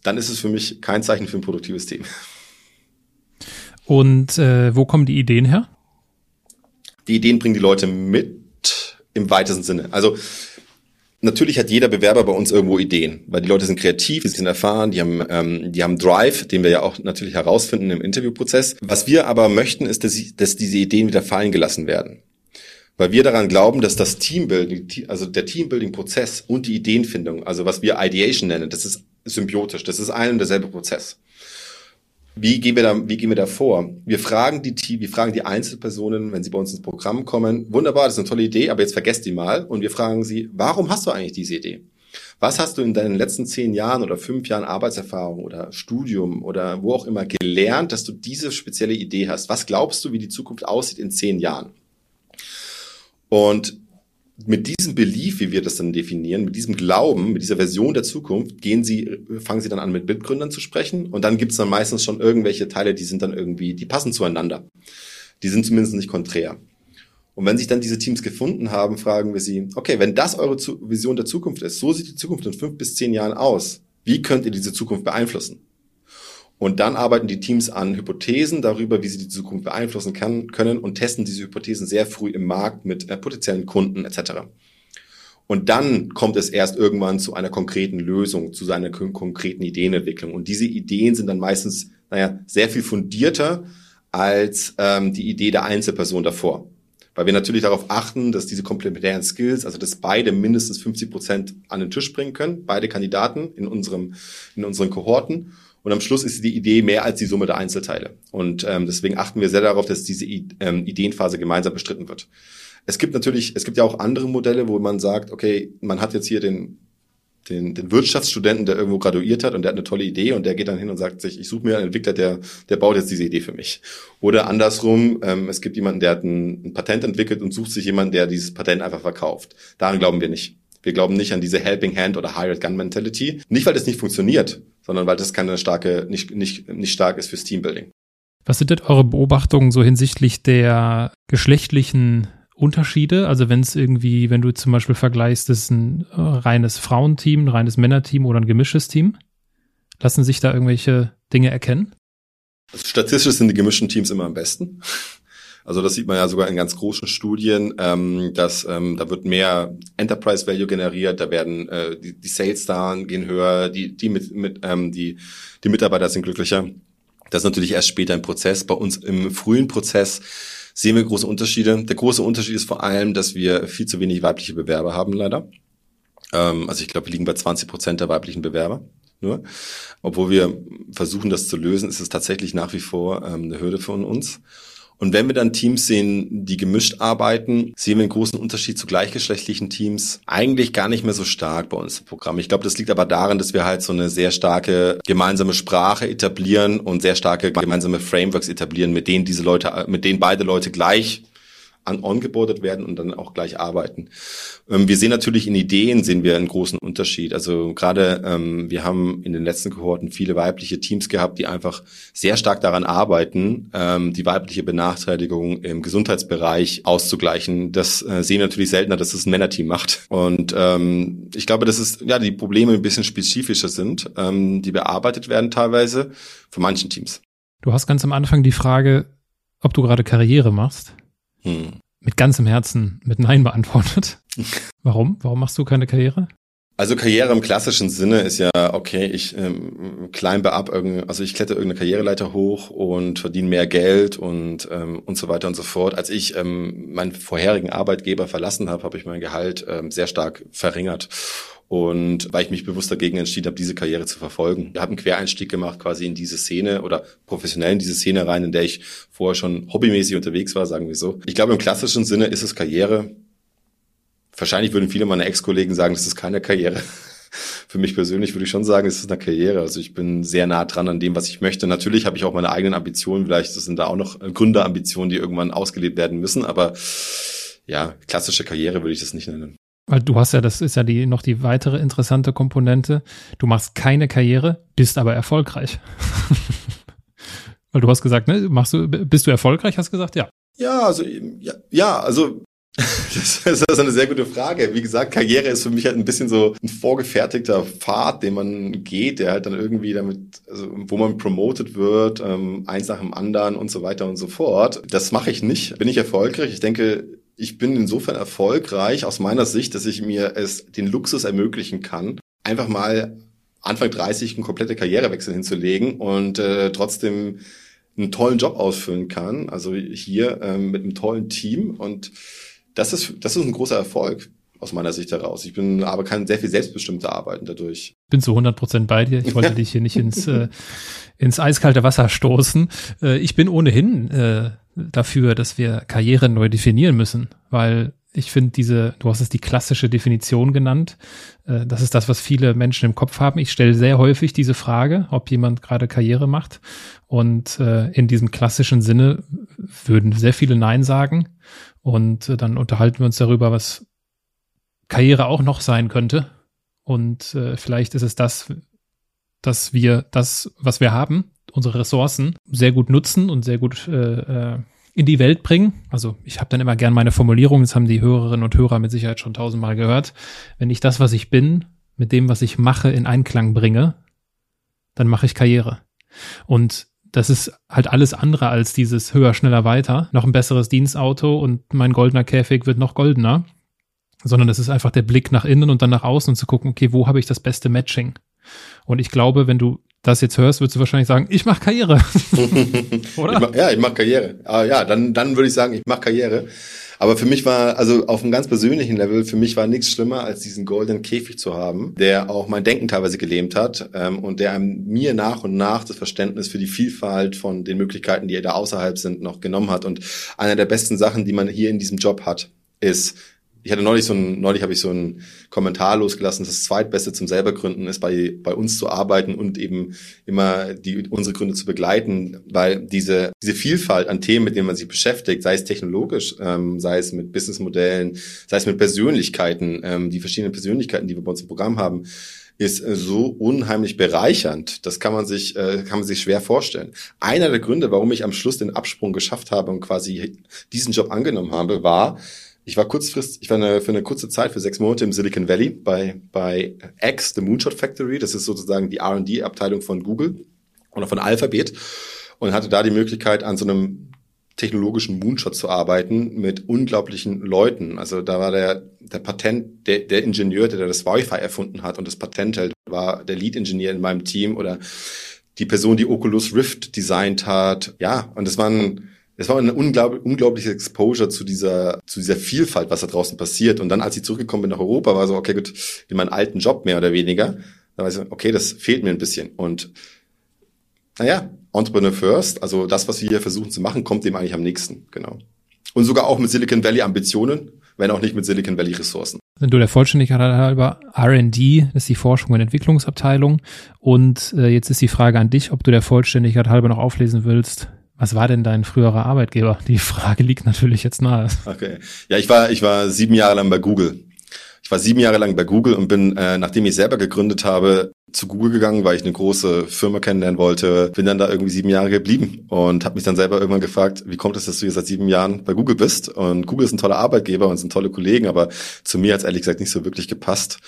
dann ist es für mich kein Zeichen für ein produktives Team. Und äh, wo kommen die Ideen her? Die Ideen bringen die Leute mit im weitesten Sinne. Also Natürlich hat jeder Bewerber bei uns irgendwo Ideen, weil die Leute sind kreativ, sie sind erfahren, die haben, ähm, die haben Drive, den wir ja auch natürlich herausfinden im Interviewprozess. Was wir aber möchten, ist, dass, sie, dass diese Ideen wieder fallen gelassen werden. Weil wir daran glauben, dass das Teambuilding, also der Teambuilding-Prozess und die Ideenfindung, also was wir Ideation nennen, das ist symbiotisch, das ist ein und derselbe Prozess. Wie gehen wir da, wie gehen wir da vor? Wir fragen die, wir fragen die Einzelpersonen, wenn sie bei uns ins Programm kommen, wunderbar, das ist eine tolle Idee, aber jetzt vergesst die mal und wir fragen sie, warum hast du eigentlich diese Idee? Was hast du in deinen letzten zehn Jahren oder fünf Jahren Arbeitserfahrung oder Studium oder wo auch immer gelernt, dass du diese spezielle Idee hast? Was glaubst du, wie die Zukunft aussieht in zehn Jahren? Und mit diesem Belief, wie wir das dann definieren, mit diesem Glauben, mit dieser Version der Zukunft, gehen sie, fangen sie dann an, mit Mitgründern zu sprechen. Und dann gibt es dann meistens schon irgendwelche Teile, die sind dann irgendwie, die passen zueinander. Die sind zumindest nicht konträr. Und wenn sich dann diese Teams gefunden haben, fragen wir sie, okay, wenn das eure Vision der Zukunft ist, so sieht die Zukunft in fünf bis zehn Jahren aus. Wie könnt ihr diese Zukunft beeinflussen? Und dann arbeiten die Teams an Hypothesen darüber, wie sie die Zukunft beeinflussen kann, können und testen diese Hypothesen sehr früh im Markt mit äh, potenziellen Kunden etc. Und dann kommt es erst irgendwann zu einer konkreten Lösung, zu seiner konkreten Ideenentwicklung. Und diese Ideen sind dann meistens, naja, sehr viel fundierter als ähm, die Idee der Einzelperson davor. Weil wir natürlich darauf achten, dass diese komplementären Skills, also dass beide mindestens 50 Prozent an den Tisch bringen können, beide Kandidaten in unserem, in unseren Kohorten. Und am Schluss ist die Idee mehr als die Summe der Einzelteile. Und ähm, deswegen achten wir sehr darauf, dass diese ähm, Ideenphase gemeinsam bestritten wird. Es gibt natürlich, es gibt ja auch andere Modelle, wo man sagt, okay, man hat jetzt hier den den, den Wirtschaftsstudenten, der irgendwo graduiert hat und der hat eine tolle Idee und der geht dann hin und sagt sich, ich suche mir einen Entwickler, der, der baut jetzt diese Idee für mich. Oder andersrum, ähm, es gibt jemanden, der hat ein, ein Patent entwickelt und sucht sich jemanden, der dieses Patent einfach verkauft. Daran glauben wir nicht. Wir glauben nicht an diese Helping Hand oder Hired Gun Mentality. Nicht, weil das nicht funktioniert, sondern weil das keine starke, nicht, nicht, nicht stark ist fürs Teambuilding. Was sind denn eure Beobachtungen so hinsichtlich der geschlechtlichen Unterschiede? Also wenn es irgendwie, wenn du zum Beispiel vergleichst, ist ein äh, reines Frauenteam, ein reines Männerteam oder ein gemischtes Team, lassen sich da irgendwelche Dinge erkennen? Also statistisch sind die gemischten Teams immer am besten. Also das sieht man ja sogar in ganz großen Studien, ähm, dass ähm, da wird mehr Enterprise Value generiert, da werden äh, die, die Sales da gehen höher, die die mit, mit ähm, die die Mitarbeiter sind glücklicher. Das ist natürlich erst später im Prozess. Bei uns im frühen Prozess sehen wir große Unterschiede. Der große Unterschied ist vor allem, dass wir viel zu wenig weibliche Bewerber haben, leider. Ähm, also ich glaube, wir liegen bei 20 Prozent der weiblichen Bewerber nur. Obwohl wir versuchen, das zu lösen, ist es tatsächlich nach wie vor ähm, eine Hürde von uns. Und wenn wir dann Teams sehen, die gemischt arbeiten, sehen wir einen großen Unterschied zu gleichgeschlechtlichen Teams. Eigentlich gar nicht mehr so stark bei uns im Programm. Ich glaube, das liegt aber daran, dass wir halt so eine sehr starke gemeinsame Sprache etablieren und sehr starke gemeinsame Frameworks etablieren, mit denen diese Leute, mit denen beide Leute gleich an werden und dann auch gleich arbeiten. Ähm, wir sehen natürlich in Ideen sehen wir einen großen Unterschied. Also gerade ähm, wir haben in den letzten Kohorten viele weibliche Teams gehabt, die einfach sehr stark daran arbeiten, ähm, die weibliche Benachteiligung im Gesundheitsbereich auszugleichen. Das äh, sehen wir natürlich seltener, dass es ein Männerteam macht. Und ähm, ich glaube, dass es ja die Probleme ein bisschen spezifischer sind, ähm, die bearbeitet werden teilweise von manchen Teams. Du hast ganz am Anfang die Frage, ob du gerade Karriere machst. Hm. Mit ganzem Herzen mit Nein beantwortet. <laughs> Warum? Warum machst du keine Karriere? Also Karriere im klassischen Sinne ist ja, okay, ich ähm, climbe ab, also ich kletter irgendeine Karriereleiter hoch und verdiene mehr Geld und, ähm, und so weiter und so fort. Als ich ähm, meinen vorherigen Arbeitgeber verlassen habe, habe ich mein Gehalt ähm, sehr stark verringert. Und weil ich mich bewusst dagegen entschieden habe, diese Karriere zu verfolgen. Ich habe einen Quereinstieg gemacht quasi in diese Szene oder professionell in diese Szene rein, in der ich vorher schon hobbymäßig unterwegs war, sagen wir so. Ich glaube, im klassischen Sinne ist es Karriere. Wahrscheinlich würden viele meiner Ex-Kollegen sagen, das ist keine Karriere. <laughs> Für mich persönlich würde ich schon sagen, es ist eine Karriere. Also ich bin sehr nah dran an dem, was ich möchte. Natürlich habe ich auch meine eigenen Ambitionen. Vielleicht sind da auch noch Gründerambitionen, die irgendwann ausgelebt werden müssen. Aber ja, klassische Karriere würde ich das nicht nennen. Weil du hast ja, das ist ja die, noch die weitere interessante Komponente. Du machst keine Karriere, bist aber erfolgreich. <laughs> Weil du hast gesagt, ne, machst du, bist du erfolgreich, hast gesagt, ja. Ja, also, ja, ja, also, <laughs> Das ist eine sehr gute Frage. Wie gesagt, Karriere ist für mich halt ein bisschen so ein vorgefertigter Pfad, den man geht, der halt dann irgendwie damit, also wo man promoted wird, ähm, eins nach dem anderen und so weiter und so fort. Das mache ich nicht. Bin ich erfolgreich? Ich denke, ich bin insofern erfolgreich aus meiner Sicht, dass ich mir es den Luxus ermöglichen kann, einfach mal Anfang 30 einen komplette Karrierewechsel hinzulegen und äh, trotzdem einen tollen Job ausfüllen kann. Also hier ähm, mit einem tollen Team und das ist, das ist ein großer Erfolg aus meiner Sicht heraus. Ich bin aber kann sehr viel selbstbestimmter arbeiten dadurch. Bin zu 100 Prozent bei dir. Ich wollte <laughs> dich hier nicht ins, äh, ins eiskalte Wasser stoßen. Äh, ich bin ohnehin äh, dafür, dass wir Karriere neu definieren müssen, weil ich finde diese, du hast es die klassische Definition genannt. Äh, das ist das, was viele Menschen im Kopf haben. Ich stelle sehr häufig diese Frage, ob jemand gerade Karriere macht. Und äh, in diesem klassischen Sinne würden sehr viele Nein sagen. Und äh, dann unterhalten wir uns darüber, was Karriere auch noch sein könnte. Und vielleicht ist es das, dass wir das, was wir haben, unsere Ressourcen, sehr gut nutzen und sehr gut äh, äh, in die Welt bringen. Also ich habe dann immer gern meine Formulierung, das haben die Hörerinnen und Hörer mit Sicherheit schon tausendmal gehört. Wenn ich das, was ich bin, mit dem, was ich mache, in Einklang bringe, dann mache ich Karriere. Und das ist halt alles andere als dieses höher, schneller, weiter. Noch ein besseres Dienstauto und mein goldener Käfig wird noch goldener. Sondern das ist einfach der Blick nach innen und dann nach außen und zu gucken, okay, wo habe ich das beste Matching? Und ich glaube, wenn du das jetzt hörst, würdest du wahrscheinlich sagen, ich mache Karriere. <laughs> <laughs> Oder? Ich mach, ja, ich mache Karriere. Ah, ja, dann, dann würde ich sagen, ich mache Karriere. Aber für mich war, also auf einem ganz persönlichen Level, für mich war nichts schlimmer, als diesen goldenen Käfig zu haben, der auch mein Denken teilweise gelähmt hat ähm, und der mir nach und nach das Verständnis für die Vielfalt von den Möglichkeiten, die da außerhalb sind, noch genommen hat. Und einer der besten Sachen, die man hier in diesem Job hat, ist, ich hatte neulich so ein, neulich habe ich so einen Kommentar losgelassen, das zweitbeste zum selber gründen ist, bei, bei uns zu arbeiten und eben immer die, unsere Gründe zu begleiten, weil diese, diese Vielfalt an Themen, mit denen man sich beschäftigt, sei es technologisch, ähm, sei es mit Businessmodellen, sei es mit Persönlichkeiten, ähm, die verschiedenen Persönlichkeiten, die wir bei uns im Programm haben, ist äh, so unheimlich bereichernd. Das kann man sich, äh, kann man sich schwer vorstellen. Einer der Gründe, warum ich am Schluss den Absprung geschafft habe und quasi diesen Job angenommen habe, war, ich war kurzfristig, ich war eine, für eine kurze Zeit, für sechs Monate im Silicon Valley bei, bei X, The Moonshot Factory. Das ist sozusagen die R&D-Abteilung von Google oder von Alphabet und hatte da die Möglichkeit, an so einem technologischen Moonshot zu arbeiten mit unglaublichen Leuten. Also da war der, der Patent, der, der Ingenieur, der das Wi-Fi erfunden hat und das Patent hält, war der Lead-Ingenieur in meinem Team oder die Person, die Oculus Rift designt hat. Ja, und das waren es war eine unglaublich, unglaubliche Exposure zu dieser, zu dieser Vielfalt, was da draußen passiert. Und dann, als ich zurückgekommen bin nach Europa, war so, okay, gut, in meinen alten Job mehr oder weniger. Da war ich so, okay, das fehlt mir ein bisschen. Und naja, Entrepreneur First, also das, was wir hier versuchen zu machen, kommt dem eigentlich am nächsten, genau. Und sogar auch mit Silicon Valley Ambitionen, wenn auch nicht mit Silicon Valley Ressourcen. Du der Vollständigkeit halber R&D ist die Forschung und Entwicklungsabteilung und äh, jetzt ist die Frage an dich, ob du der Vollständigkeit halber noch auflesen willst, was war denn dein früherer Arbeitgeber? Die Frage liegt natürlich jetzt nahe. Okay. Ja, ich war, ich war sieben Jahre lang bei Google. Ich war sieben Jahre lang bei Google und bin, äh, nachdem ich selber gegründet habe, zu Google gegangen, weil ich eine große Firma kennenlernen wollte. Bin dann da irgendwie sieben Jahre geblieben und habe mich dann selber irgendwann gefragt, wie kommt es, dass du jetzt seit sieben Jahren bei Google bist? Und Google ist ein toller Arbeitgeber und sind tolle Kollegen, aber zu mir hat es ehrlich gesagt nicht so wirklich gepasst.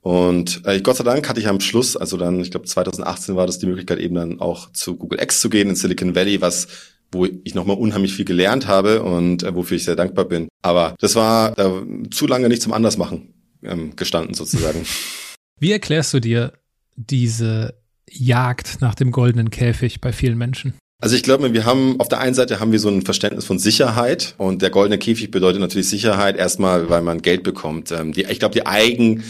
Und äh, Gott sei Dank hatte ich am Schluss, also dann, ich glaube 2018 war das die Möglichkeit eben dann auch zu Google X zu gehen in Silicon Valley, was wo ich nochmal unheimlich viel gelernt habe und äh, wofür ich sehr dankbar bin. Aber das war äh, zu lange nicht zum Andersmachen ähm, gestanden sozusagen. <laughs> Wie erklärst du dir diese Jagd nach dem goldenen Käfig bei vielen Menschen? Also ich glaube, wir haben auf der einen Seite haben wir so ein Verständnis von Sicherheit und der goldene Käfig bedeutet natürlich Sicherheit erstmal, weil man Geld bekommt. Ähm, die, ich glaube, die Eigen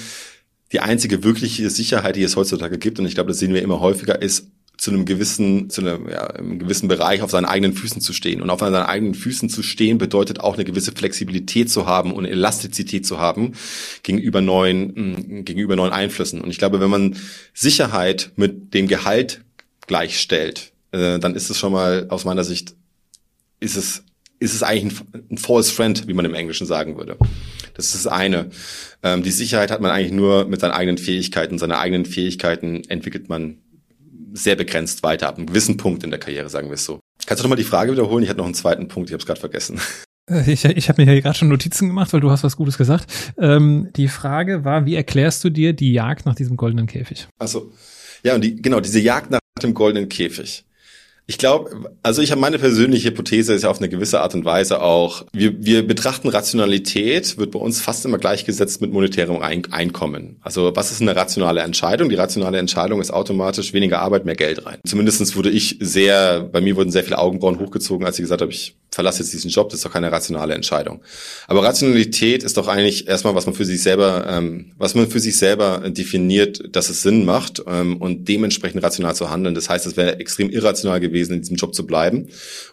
die einzige wirkliche Sicherheit, die es heutzutage gibt, und ich glaube, das sehen wir immer häufiger, ist zu einem gewissen, zu einem, ja, einem gewissen Bereich auf seinen eigenen Füßen zu stehen. Und auf seinen eigenen Füßen zu stehen bedeutet auch eine gewisse Flexibilität zu haben und Elastizität zu haben gegenüber neuen, mh, gegenüber neuen Einflüssen. Und ich glaube, wenn man Sicherheit mit dem Gehalt gleichstellt, äh, dann ist es schon mal aus meiner Sicht, ist es ist es eigentlich ein, ein false friend, wie man im Englischen sagen würde. Das ist das eine. Ähm, die Sicherheit hat man eigentlich nur mit seinen eigenen Fähigkeiten. Seine eigenen Fähigkeiten entwickelt man sehr begrenzt weiter ab einem gewissen Punkt in der Karriere, sagen wir es so. Kannst du noch mal die Frage wiederholen? Ich hatte noch einen zweiten Punkt, ich habe es gerade vergessen. Äh, ich, ich habe mir hier gerade schon Notizen gemacht, weil du hast was Gutes gesagt. Ähm, die Frage war, wie erklärst du dir die Jagd nach diesem goldenen Käfig? Also ja, und die, genau, diese Jagd nach dem goldenen Käfig. Ich glaube, also ich habe meine persönliche Hypothese ist ja auf eine gewisse Art und Weise auch, wir, wir betrachten Rationalität, wird bei uns fast immer gleichgesetzt mit monetärem Einkommen. Also was ist eine rationale Entscheidung? Die rationale Entscheidung ist automatisch weniger Arbeit, mehr Geld rein. Zumindestens wurde ich sehr, bei mir wurden sehr viele Augenbrauen hochgezogen, als ich gesagt habe, ich verlasse jetzt diesen Job, das ist doch keine rationale Entscheidung. Aber Rationalität ist doch eigentlich erstmal, was man für sich selber, ähm, was man für sich selber definiert, dass es Sinn macht ähm, und dementsprechend rational zu handeln. Das heißt, es wäre extrem irrational gewesen, in diesem Job zu bleiben.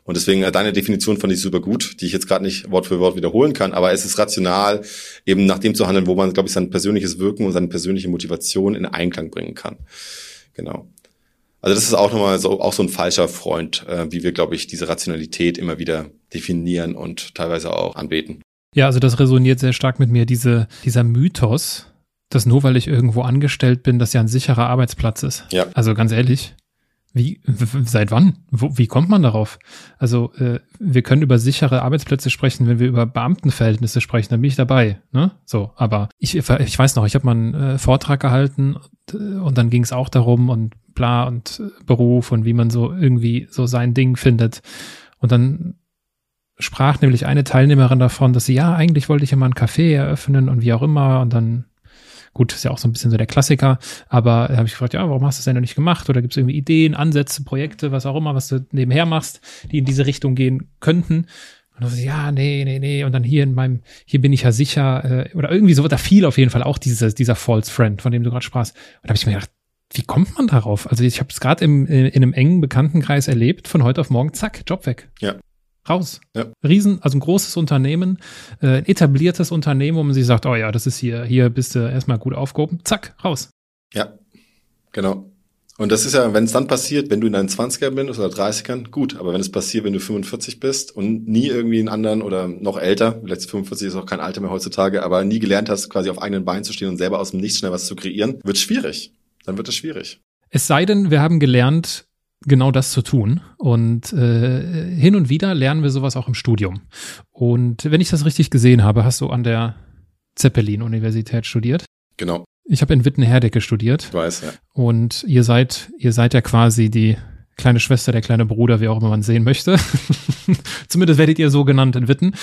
Und deswegen äh, deine Definition fand ich super gut, die ich jetzt gerade nicht Wort für Wort wiederholen kann. Aber es ist rational, eben nach dem zu handeln, wo man, glaube ich, sein persönliches Wirken und seine persönliche Motivation in Einklang bringen kann. Genau. Also das ist auch nochmal so, auch so ein falscher Freund, äh, wie wir, glaube ich, diese Rationalität immer wieder definieren und teilweise auch anbeten. Ja, also das resoniert sehr stark mit mir, diese, dieser Mythos, dass nur weil ich irgendwo angestellt bin, das ja ein sicherer Arbeitsplatz ist. Ja. Also ganz ehrlich, wie, seit wann? Wo, wie kommt man darauf? Also äh, wir können über sichere Arbeitsplätze sprechen, wenn wir über Beamtenverhältnisse sprechen, dann bin ich dabei. Ne? So, aber ich, ich weiß noch, ich habe mal einen äh, Vortrag gehalten und, äh, und dann ging es auch darum und bla und äh, Beruf und wie man so irgendwie so sein Ding findet. Und dann sprach nämlich eine Teilnehmerin davon, dass sie, ja, eigentlich wollte ich ja mal ein Café eröffnen und wie auch immer. Und dann, gut, ist ja auch so ein bisschen so der Klassiker, aber da habe ich gefragt, ja, warum hast du das denn noch nicht gemacht? Oder gibt es irgendwie Ideen, Ansätze, Projekte, was auch immer, was du nebenher machst, die in diese Richtung gehen könnten? Und dann so, ja, nee, nee, nee. Und dann hier in meinem, hier bin ich ja sicher, äh, oder irgendwie so, da fiel auf jeden Fall auch diese, dieser False Friend, von dem du gerade sprachst. Und da habe ich mir gedacht, wie kommt man darauf? Also ich habe es gerade im in einem engen Bekanntenkreis erlebt, von heute auf morgen, zack, Job weg. Ja. Raus. Ja. Riesen, also ein großes Unternehmen, äh, etabliertes Unternehmen, wo man sich sagt, oh ja, das ist hier, hier bist du erstmal gut aufgehoben, zack, raus. Ja, genau. Und das ist ja, wenn es dann passiert, wenn du in deinen 20er bist oder 30ern, gut. Aber wenn es passiert, wenn du 45 bist und nie irgendwie einen anderen oder noch älter, vielleicht 45 ist auch kein Alter mehr heutzutage, aber nie gelernt hast, quasi auf eigenen Beinen zu stehen und selber aus dem Nichts schnell was zu kreieren, wird schwierig dann wird es schwierig. Es sei denn, wir haben gelernt, genau das zu tun. Und äh, hin und wieder lernen wir sowas auch im Studium. Und wenn ich das richtig gesehen habe, hast du an der Zeppelin-Universität studiert. Genau. Ich habe in Wittenherdecke studiert. Ich weiß, ja. Und ihr seid, ihr seid ja quasi die kleine Schwester, der kleine Bruder, wie auch immer man sehen möchte. <laughs> Zumindest werdet ihr so genannt in Witten.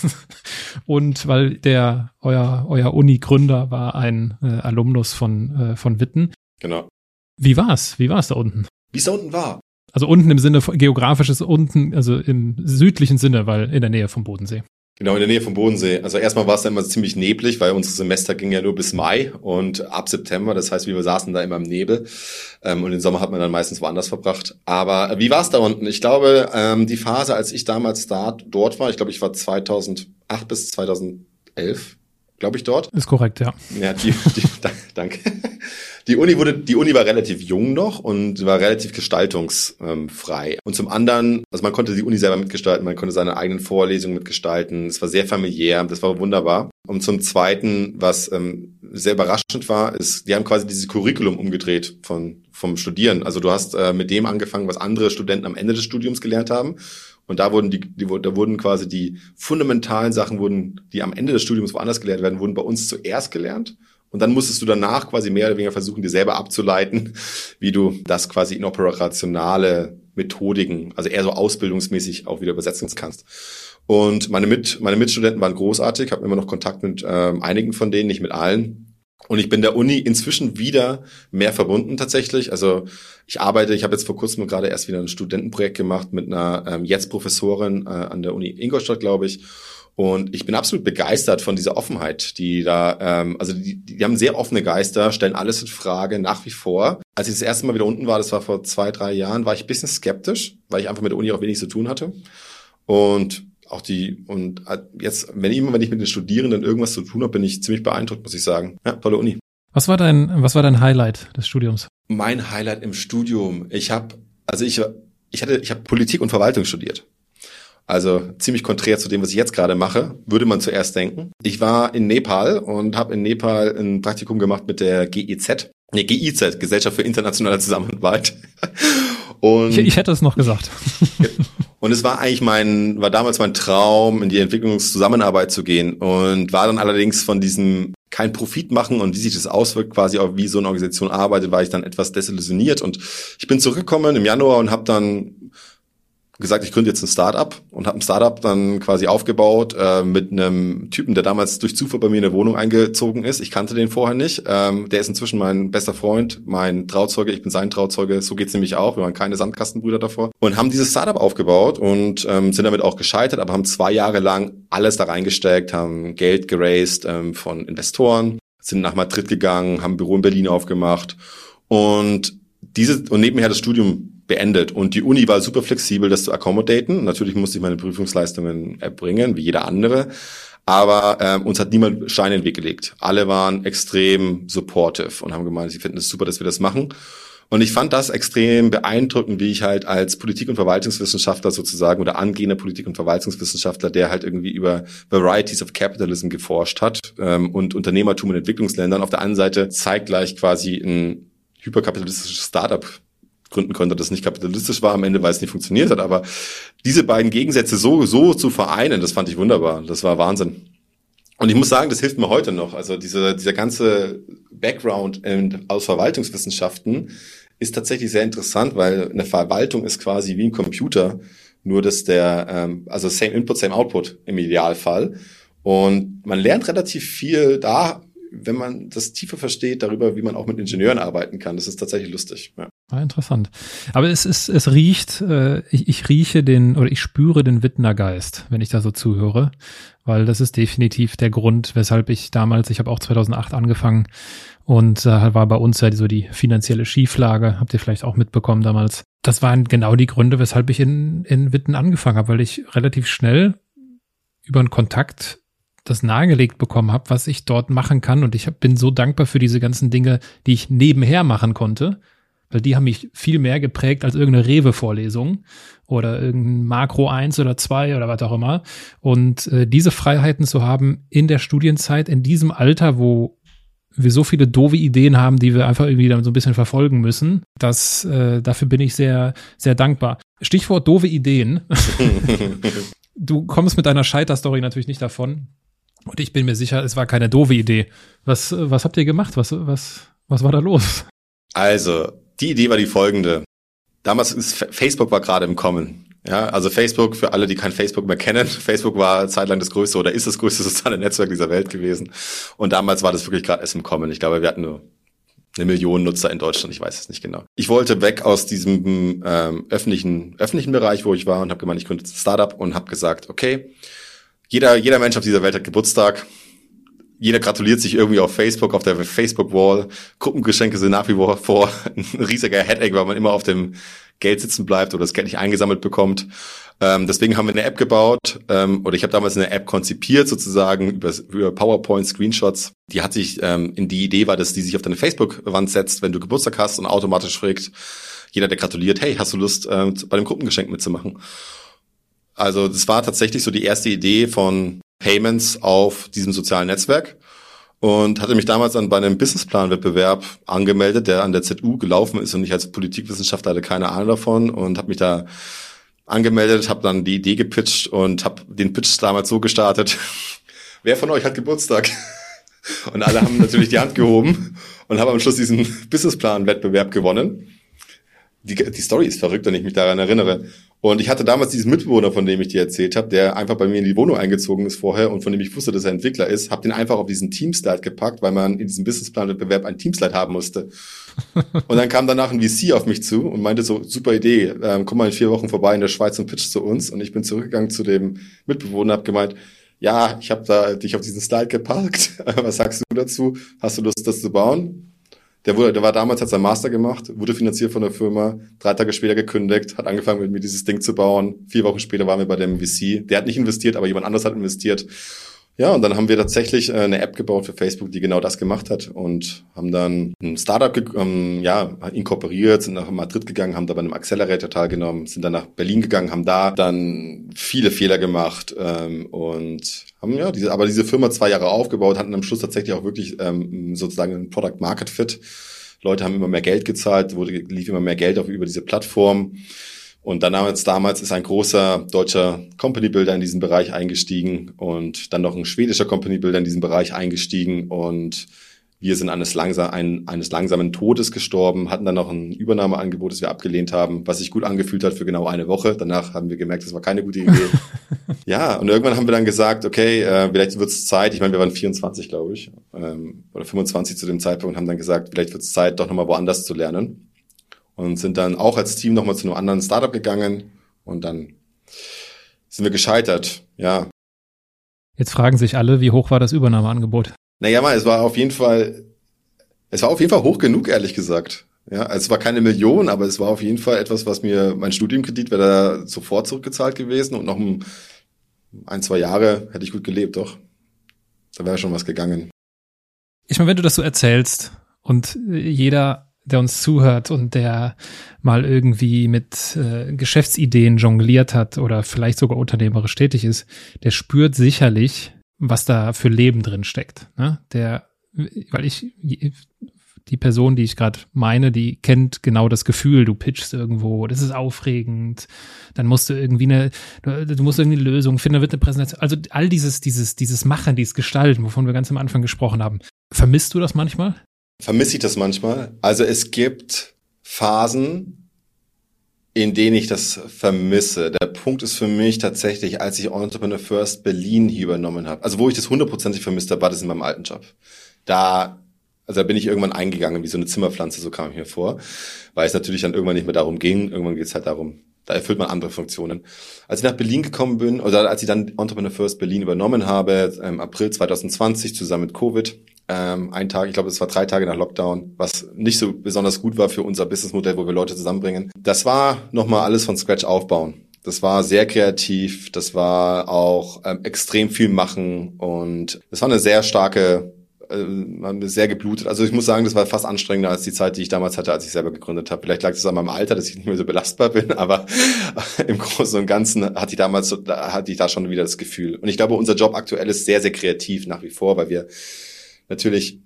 <laughs> und weil der euer euer Uni-Gründer war ein äh, Alumnus von äh, von Witten. Genau. Wie war's? Wie war's da unten? Wie es da unten war? Also unten im Sinne von geografisches unten, also im südlichen Sinne, weil in der Nähe vom Bodensee. Genau, in der Nähe vom Bodensee. Also erstmal war es da immer ziemlich neblig, weil unser Semester ging ja nur bis Mai und ab September, das heißt, wir saßen da immer im Nebel ähm, und den Sommer hat man dann meistens woanders verbracht. Aber wie war es da unten? Ich glaube, ähm, die Phase, als ich damals da, dort war, ich glaube, ich war 2008 bis 2011, glaube ich, dort. Ist korrekt, ja. Ja, die, die, <laughs> danke. Die Uni wurde, die Uni war relativ jung noch und war relativ gestaltungsfrei. Und zum anderen, also man konnte die Uni selber mitgestalten, man konnte seine eigenen Vorlesungen mitgestalten. Es war sehr familiär, das war wunderbar. Und zum Zweiten, was ähm, sehr überraschend war, ist, die haben quasi dieses Curriculum umgedreht von vom Studieren. Also du hast äh, mit dem angefangen, was andere Studenten am Ende des Studiums gelernt haben. Und da wurden die, die da wurden quasi die fundamentalen Sachen wurden, die am Ende des Studiums woanders gelehrt werden, wurden bei uns zuerst gelernt. Und dann musstest du danach quasi mehr oder weniger versuchen, dir selber abzuleiten, <laughs> wie du das quasi in operationale Methodiken, also eher so ausbildungsmäßig auch wieder übersetzen kannst. Und meine, Mit, meine Mitstudenten waren großartig, habe immer noch Kontakt mit ähm, einigen von denen, nicht mit allen. Und ich bin der Uni inzwischen wieder mehr verbunden tatsächlich. Also ich arbeite, ich habe jetzt vor kurzem gerade erst wieder ein Studentenprojekt gemacht mit einer ähm, jetzt Professorin äh, an der Uni Ingolstadt, glaube ich. Und ich bin absolut begeistert von dieser Offenheit, die da, ähm, also die, die haben sehr offene Geister, stellen alles in Frage nach wie vor. Als ich das erste Mal wieder unten war, das war vor zwei, drei Jahren, war ich ein bisschen skeptisch, weil ich einfach mit der Uni auch wenig zu tun hatte. Und auch die, und jetzt, wenn immer, wenn ich mit den Studierenden irgendwas zu tun habe, bin ich ziemlich beeindruckt, muss ich sagen. Ja, tolle Uni. Was war dein, was war dein Highlight des Studiums? Mein Highlight im Studium. Ich habe, also ich, ich hatte, ich habe Politik und Verwaltung studiert. Also ziemlich konträr zu dem, was ich jetzt gerade mache, würde man zuerst denken. Ich war in Nepal und habe in Nepal ein Praktikum gemacht mit der GIZ. Nee, GIZ, Gesellschaft für internationale Zusammenarbeit. <laughs> Und ich, ich hätte es noch gesagt. <laughs> Und es war eigentlich mein, war damals mein Traum, in die Entwicklungszusammenarbeit zu gehen und war dann allerdings von diesem kein Profit machen und wie sich das auswirkt, quasi auch wie so eine Organisation arbeitet, war ich dann etwas desillusioniert. Und ich bin zurückgekommen im Januar und habe dann gesagt, ich gründe jetzt ein Startup und habe ein Startup dann quasi aufgebaut äh, mit einem Typen, der damals durch Zufall bei mir in der Wohnung eingezogen ist. Ich kannte den vorher nicht. Ähm, der ist inzwischen mein bester Freund, mein Trauzeuge, ich bin sein Trauzeuge. So geht's nämlich auch. Wir waren keine Sandkastenbrüder davor und haben dieses Startup aufgebaut und ähm, sind damit auch gescheitert, aber haben zwei Jahre lang alles da reingesteckt, haben Geld geraced ähm, von Investoren, sind nach Madrid gegangen, haben ein Büro in Berlin aufgemacht und diese und nebenher das Studium beendet. Und die Uni war super flexibel, das zu accommodaten. Natürlich musste ich meine Prüfungsleistungen erbringen, wie jeder andere. Aber ähm, uns hat niemand Steine in den Weg gelegt. Alle waren extrem supportive und haben gemeint, sie finden es super, dass wir das machen. Und ich fand das extrem beeindruckend, wie ich halt als Politik- und Verwaltungswissenschaftler sozusagen oder angehender Politik- und Verwaltungswissenschaftler, der halt irgendwie über Varieties of Capitalism geforscht hat ähm, und Unternehmertum in Entwicklungsländern, auf der einen Seite zeitgleich quasi ein hyperkapitalistisches Startup gründen konnte, das nicht kapitalistisch war am Ende, weil es nicht funktioniert hat. Aber diese beiden Gegensätze so, so zu vereinen, das fand ich wunderbar. Das war Wahnsinn. Und ich muss sagen, das hilft mir heute noch. Also dieser, dieser ganze Background in, aus Verwaltungswissenschaften ist tatsächlich sehr interessant, weil eine Verwaltung ist quasi wie ein Computer, nur dass der, ähm, also same input, same output im Idealfall. Und man lernt relativ viel da wenn man das tiefer versteht, darüber, wie man auch mit Ingenieuren arbeiten kann. Das ist tatsächlich lustig. Ja. Ah, interessant. Aber es ist, es riecht, äh, ich, ich rieche den oder ich spüre den Wittner Geist, wenn ich da so zuhöre, weil das ist definitiv der Grund, weshalb ich damals, ich habe auch 2008 angefangen und äh, war bei uns ja so die finanzielle Schieflage, habt ihr vielleicht auch mitbekommen damals. Das waren genau die Gründe, weshalb ich in, in Witten angefangen habe, weil ich relativ schnell über einen Kontakt das nahegelegt bekommen habe, was ich dort machen kann. Und ich bin so dankbar für diese ganzen Dinge, die ich nebenher machen konnte, weil die haben mich viel mehr geprägt als irgendeine Rewe-Vorlesung oder irgendein Makro 1 oder 2 oder was auch immer. Und äh, diese Freiheiten zu haben in der Studienzeit, in diesem Alter, wo wir so viele doofe Ideen haben, die wir einfach irgendwie dann so ein bisschen verfolgen müssen. Das, äh, dafür bin ich sehr, sehr dankbar. Stichwort doofe Ideen. <laughs> du kommst mit deiner Scheiterstory natürlich nicht davon. Und ich bin mir sicher, es war keine doofe Idee. Was, was habt ihr gemacht? Was, was, was war da los? Also, die Idee war die folgende. Damals ist Facebook war gerade im Kommen. Ja, also Facebook, für alle, die kein Facebook mehr kennen, <laughs> Facebook war zeitlang das größte oder ist das größte <laughs> soziale Netzwerk dieser Welt gewesen. Und damals war das wirklich gerade erst im Kommen. Ich glaube, wir hatten nur eine Million Nutzer in Deutschland, ich weiß es nicht genau. Ich wollte weg aus diesem ähm, öffentlichen, öffentlichen Bereich, wo ich war und habe gemeint, ich gründe ein Startup und habe gesagt, okay, jeder, jeder Mensch auf dieser Welt hat Geburtstag. Jeder gratuliert sich irgendwie auf Facebook, auf der Facebook-Wall. Gruppengeschenke sind nach wie vor ein riesiger Headache, weil man immer auf dem Geld sitzen bleibt oder das Geld nicht eingesammelt bekommt. Ähm, deswegen haben wir eine App gebaut ähm, oder ich habe damals eine App konzipiert sozusagen über, über PowerPoint Screenshots. Die hat sich ähm, in die Idee war, dass die sich auf deine Facebook-Wand setzt, wenn du Geburtstag hast und automatisch fragt jeder, der gratuliert, hey, hast du Lust ähm, bei dem Gruppengeschenk mitzumachen? Also das war tatsächlich so die erste Idee von Payments auf diesem sozialen Netzwerk und hatte mich damals dann bei einem Businessplan-Wettbewerb angemeldet, der an der ZU gelaufen ist und ich als Politikwissenschaftler hatte keine Ahnung davon und habe mich da angemeldet, habe dann die Idee gepitcht und habe den Pitch damals so gestartet. <laughs> Wer von euch hat Geburtstag? <laughs> Und alle haben natürlich die Hand gehoben und haben am Schluss diesen Businessplan-Wettbewerb gewonnen. Die, die Story ist verrückt, wenn ich mich daran erinnere. Und ich hatte damals diesen Mitbewohner, von dem ich dir erzählt habe, der einfach bei mir in die Wohnung eingezogen ist vorher und von dem ich wusste, dass er Entwickler ist, habe den einfach auf diesen Teamslide gepackt, weil man in diesem Businessplan-Wettbewerb einen Teamslide haben musste. <laughs> und dann kam danach ein VC auf mich zu und meinte so, super Idee, ähm, komm mal in vier Wochen vorbei in der Schweiz und pitch zu uns. Und ich bin zurückgegangen zu dem Mitbewohner, habe gemeint, ja, ich habe da dich auf diesen Slide geparkt. <laughs> Was sagst du dazu? Hast du Lust, das zu bauen? Der, wurde, der war damals, hat sein Master gemacht, wurde finanziert von der Firma, drei Tage später gekündigt, hat angefangen mit mir dieses Ding zu bauen. Vier Wochen später waren wir bei dem VC. Der hat nicht investiert, aber jemand anderes hat investiert. Ja, und dann haben wir tatsächlich äh, eine App gebaut für Facebook, die genau das gemacht hat und haben dann ein Startup ähm, ja, inkorporiert, sind nach Madrid gegangen, haben da bei einem Accelerator teilgenommen, sind dann nach Berlin gegangen, haben da dann viele Fehler gemacht ähm, und haben ja diese, aber diese Firma zwei Jahre aufgebaut, hatten am Schluss tatsächlich auch wirklich ähm, sozusagen ein Product Market Fit. Leute haben immer mehr Geld gezahlt, wurde lief immer mehr Geld auch über diese Plattform. Und dann damals, damals ist ein großer deutscher Company Builder in diesen Bereich eingestiegen und dann noch ein schwedischer Company Builder in diesen Bereich eingestiegen und wir sind eines, langsam, ein, eines langsamen Todes gestorben, hatten dann noch ein Übernahmeangebot, das wir abgelehnt haben, was sich gut angefühlt hat für genau eine Woche. Danach haben wir gemerkt, das war keine gute Idee. <laughs> ja, und irgendwann haben wir dann gesagt, okay, äh, vielleicht wird es Zeit, ich meine, wir waren 24, glaube ich, ähm, oder 25 zu dem Zeitpunkt, haben dann gesagt, vielleicht wird es Zeit, doch nochmal woanders zu lernen. Und sind dann auch als Team nochmal zu einem anderen Startup gegangen und dann sind wir gescheitert, ja. Jetzt fragen sich alle, wie hoch war das Übernahmeangebot? Naja, mal, es war auf jeden Fall, es war auf jeden Fall hoch genug, ehrlich gesagt. Ja, also es war keine Million, aber es war auf jeden Fall etwas, was mir, mein Studiumkredit wäre da sofort zurückgezahlt gewesen und noch ein, ein, zwei Jahre hätte ich gut gelebt, doch. Da wäre schon was gegangen. Ich meine, wenn du das so erzählst und jeder, der uns zuhört und der mal irgendwie mit äh, Geschäftsideen jongliert hat oder vielleicht sogar unternehmerisch tätig ist, der spürt sicherlich, was da für Leben drin steckt. Ne? Der, weil ich, die Person, die ich gerade meine, die kennt genau das Gefühl, du pitchst irgendwo, das ist aufregend, dann musst du irgendwie eine, du musst irgendwie eine Lösung finden, da wird eine Präsentation, also all dieses, dieses, dieses Machen, dieses Gestalten, wovon wir ganz am Anfang gesprochen haben. Vermisst du das manchmal? Vermisse ich das manchmal? Also es gibt Phasen, in denen ich das vermisse. Der Punkt ist für mich tatsächlich, als ich Entrepreneur First Berlin hier übernommen habe, also wo ich das hundertprozentig vermisst habe, war das in meinem alten Job. Da, also da bin ich irgendwann eingegangen wie so eine Zimmerpflanze, so kam ich mir vor, weil es natürlich dann irgendwann nicht mehr darum ging. Irgendwann geht es halt darum, da erfüllt man andere Funktionen. Als ich nach Berlin gekommen bin, oder als ich dann Entrepreneur First Berlin übernommen habe, im April 2020 zusammen mit Covid, ähm, ein Tag, ich glaube, es war drei Tage nach Lockdown, was nicht so besonders gut war für unser Businessmodell, wo wir Leute zusammenbringen. Das war nochmal alles von Scratch aufbauen. Das war sehr kreativ, das war auch ähm, extrem viel machen und das war eine sehr starke äh, sehr geblutet. Also ich muss sagen, das war fast anstrengender als die Zeit, die ich damals hatte, als ich selber gegründet habe. Vielleicht lag es an meinem Alter, dass ich nicht mehr so belastbar bin, <laughs> aber im Großen und Ganzen hatte ich damals, hatte ich da schon wieder das Gefühl. Und ich glaube, unser Job aktuell ist sehr, sehr kreativ nach wie vor, weil wir natürlich,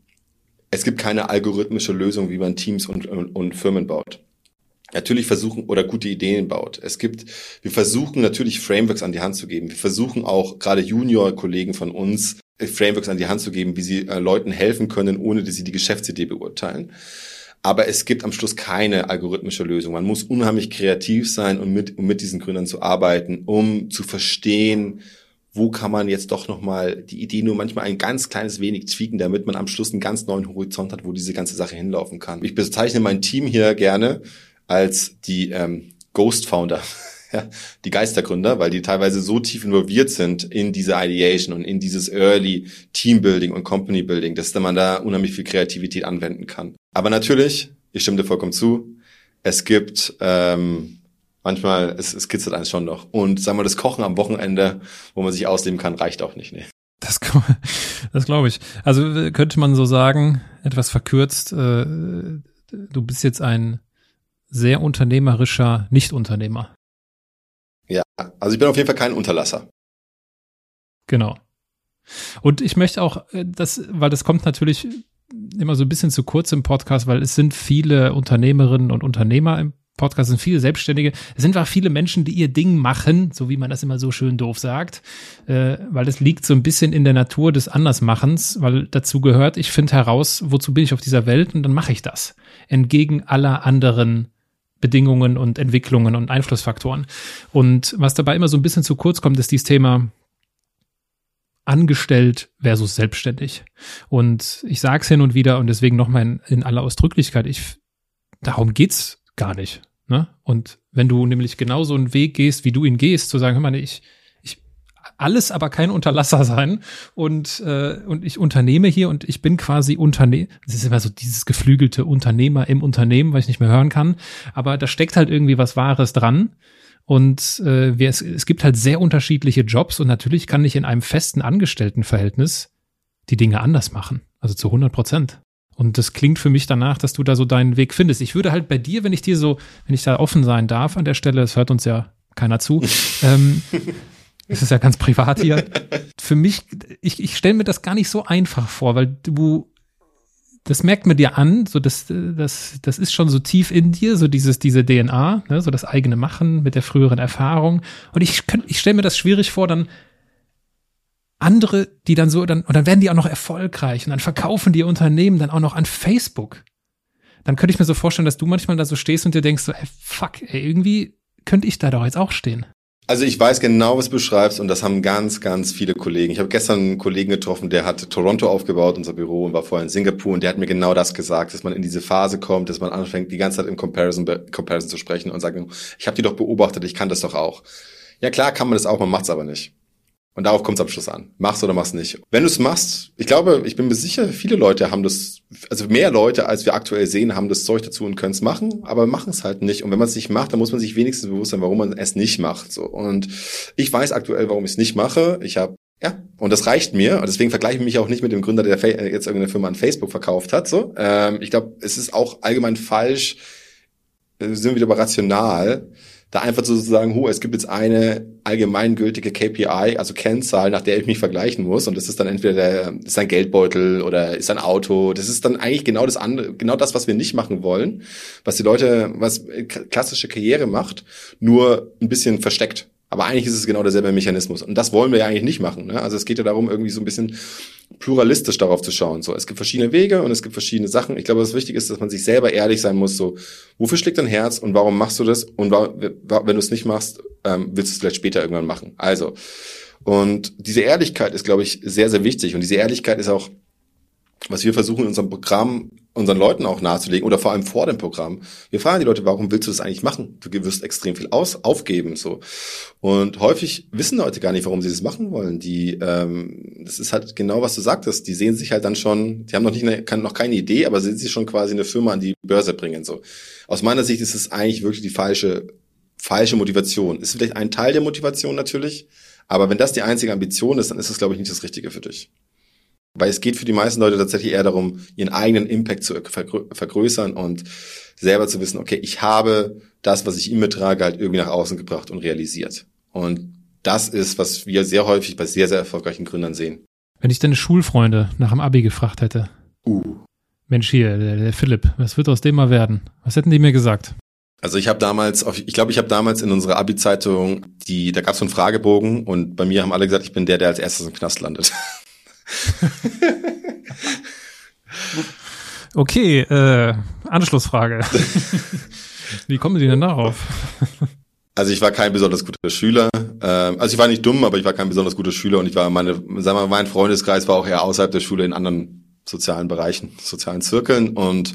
es gibt keine algorithmische Lösung, wie man Teams und, und, und Firmen baut natürlich versuchen oder gute Ideen baut. Es gibt, wir versuchen natürlich Frameworks an die Hand zu geben. Wir versuchen auch gerade Junior-Kollegen von uns äh, Frameworks an die Hand zu geben, wie sie äh, Leuten helfen können, ohne dass sie die Geschäftsidee beurteilen. Aber es gibt am Schluss keine algorithmische Lösung. Man muss unheimlich kreativ sein, um mit, um mit diesen Gründern zu arbeiten, um zu verstehen, wo kann man jetzt doch nochmal die Idee nur manchmal ein ganz kleines wenig tweaken, damit man am Schluss einen ganz neuen Horizont hat, wo diese ganze Sache hinlaufen kann. Ich bezeichne mein Team hier gerne als die ähm, Ghost Founder, <laughs> ja, die Geistergründer, weil die teilweise so tief involviert sind in diese Ideation und in dieses Early Teambuilding und Company Building, dass man da unheimlich viel Kreativität anwenden kann. Aber natürlich, ich stimme dir vollkommen zu, es gibt ähm, manchmal, es, es kitzelt eins schon noch. Und sagen wir, das Kochen am Wochenende, wo man sich ausleben kann, reicht auch nicht. Nee. Das, <laughs> das glaube ich. Also könnte man so sagen, etwas verkürzt, äh, du bist jetzt ein sehr unternehmerischer Nicht-Unternehmer. Ja, also ich bin auf jeden Fall kein Unterlasser. Genau. Und ich möchte auch, äh, das, weil das kommt natürlich immer so ein bisschen zu kurz im Podcast, weil es sind viele Unternehmerinnen und Unternehmer im Podcast sind viele Selbstständige. Es sind auch viele Menschen, die ihr Ding machen, so wie man das immer so schön doof sagt, äh, weil es liegt so ein bisschen in der Natur des Andersmachens, weil dazu gehört, ich finde heraus, wozu bin ich auf dieser Welt und dann mache ich das. Entgegen aller anderen Bedingungen und Entwicklungen und Einflussfaktoren. Und was dabei immer so ein bisschen zu kurz kommt, ist dieses Thema angestellt versus selbstständig. Und ich sage es hin und wieder und deswegen nochmal in, in aller Ausdrücklichkeit, ich, darum geht's gar nicht. Ne? Und wenn du nämlich genau so einen Weg gehst, wie du ihn gehst, zu sagen, hör mal, ich, ich alles aber kein Unterlasser sein und, äh, und ich unternehme hier und ich bin quasi Unternehmer. Das ist immer so dieses geflügelte Unternehmer im Unternehmen, weil ich nicht mehr hören kann. Aber da steckt halt irgendwie was Wahres dran. Und äh, wir, es, es gibt halt sehr unterschiedliche Jobs und natürlich kann ich in einem festen Angestelltenverhältnis die Dinge anders machen. Also zu 100 Prozent. Und das klingt für mich danach, dass du da so deinen Weg findest. Ich würde halt bei dir, wenn ich dir so, wenn ich da offen sein darf an der Stelle, es hört uns ja keiner zu, <laughs> ähm, es ist ja ganz privat hier. Für mich, ich, ich stelle mir das gar nicht so einfach vor, weil du, das merkt man dir an, so das, das, das ist schon so tief in dir, so dieses, diese DNA, ne, so das eigene Machen mit der früheren Erfahrung. Und ich, ich stelle mir das schwierig vor, dann andere, die dann so, dann, und dann werden die auch noch erfolgreich und dann verkaufen die Unternehmen dann auch noch an Facebook. Dann könnte ich mir so vorstellen, dass du manchmal da so stehst und dir denkst so, ey, fuck, ey, irgendwie könnte ich da doch jetzt auch stehen. Also ich weiß genau, was du beschreibst und das haben ganz, ganz viele Kollegen. Ich habe gestern einen Kollegen getroffen, der hat Toronto aufgebaut, unser Büro, und war vorher in Singapur und der hat mir genau das gesagt, dass man in diese Phase kommt, dass man anfängt, die ganze Zeit im Comparison, Comparison zu sprechen und sagt, ich habe die doch beobachtet, ich kann das doch auch. Ja klar kann man das auch, man macht's aber nicht. Und darauf kommt es am Schluss an. Mach's oder mach's nicht. Wenn du es machst, ich glaube, ich bin mir sicher, viele Leute haben das, also mehr Leute, als wir aktuell sehen, haben das Zeug dazu und können es machen, aber machen es halt nicht. Und wenn man es nicht macht, dann muss man sich wenigstens bewusst sein, warum man es nicht macht. So. Und ich weiß aktuell, warum ich es nicht mache. Ich habe ja, und das reicht mir. Und deswegen vergleiche ich mich auch nicht mit dem Gründer, der jetzt irgendeine Firma an Facebook verkauft hat. So, ähm, ich glaube, es ist auch allgemein falsch. Äh, sind wir wieder bei rational da einfach zu sagen, hu, es gibt jetzt eine allgemeingültige KPI, also Kennzahl, nach der ich mich vergleichen muss. Und das ist dann entweder der, ist ein Geldbeutel oder ist ein Auto. Das ist dann eigentlich genau das andere, genau das, was wir nicht machen wollen, was die Leute, was klassische Karriere macht, nur ein bisschen versteckt. Aber eigentlich ist es genau derselbe Mechanismus. Und das wollen wir ja eigentlich nicht machen. Ne? Also es geht ja darum, irgendwie so ein bisschen pluralistisch darauf zu schauen. So, es gibt verschiedene Wege und es gibt verschiedene Sachen. Ich glaube, was wichtig ist, dass man sich selber ehrlich sein muss. So, wofür schlägt dein Herz und warum machst du das? Und wenn du es nicht machst, ähm, willst du es vielleicht später irgendwann machen. Also, und diese Ehrlichkeit ist, glaube ich, sehr, sehr wichtig. Und diese Ehrlichkeit ist auch was wir versuchen in unserem Programm unseren Leuten auch nahezulegen oder vor allem vor dem Programm. Wir fragen die Leute, warum willst du das eigentlich machen? Du wirst extrem viel aus, aufgeben so. Und häufig wissen Leute gar nicht, warum sie das machen wollen. Die, ähm, das ist halt genau, was du sagtest. Die sehen sich halt dann schon, die haben noch nicht eine, kann, noch keine Idee, aber sehen sich schon quasi eine Firma an die Börse bringen. So. Aus meiner Sicht ist es eigentlich wirklich die falsche, falsche Motivation. Ist vielleicht ein Teil der Motivation natürlich, aber wenn das die einzige Ambition ist, dann ist es, glaube ich, nicht das Richtige für dich. Weil es geht für die meisten Leute tatsächlich eher darum, ihren eigenen Impact zu vergrößern und selber zu wissen, okay, ich habe das, was ich in mir trage, halt irgendwie nach außen gebracht und realisiert. Und das ist, was wir sehr häufig bei sehr, sehr erfolgreichen Gründern sehen. Wenn ich deine Schulfreunde nach dem Abi gefragt hätte. Uh. Mensch hier, der, der Philipp, was wird aus dem mal werden? Was hätten die mir gesagt? Also ich habe damals, ich glaube, ich habe damals in unserer Abi-Zeitung, die, da gab es so einen Fragebogen und bei mir haben alle gesagt, ich bin der, der als erstes im Knast landet. <laughs> <laughs> okay, äh, Anschlussfrage. <laughs> Wie kommen Sie denn darauf? Also ich war kein besonders guter Schüler. Ähm, also ich war nicht dumm, aber ich war kein besonders guter Schüler und ich war meine, sagen wir mal, mein Freundeskreis war auch eher außerhalb der Schule in anderen sozialen Bereichen, sozialen Zirkeln und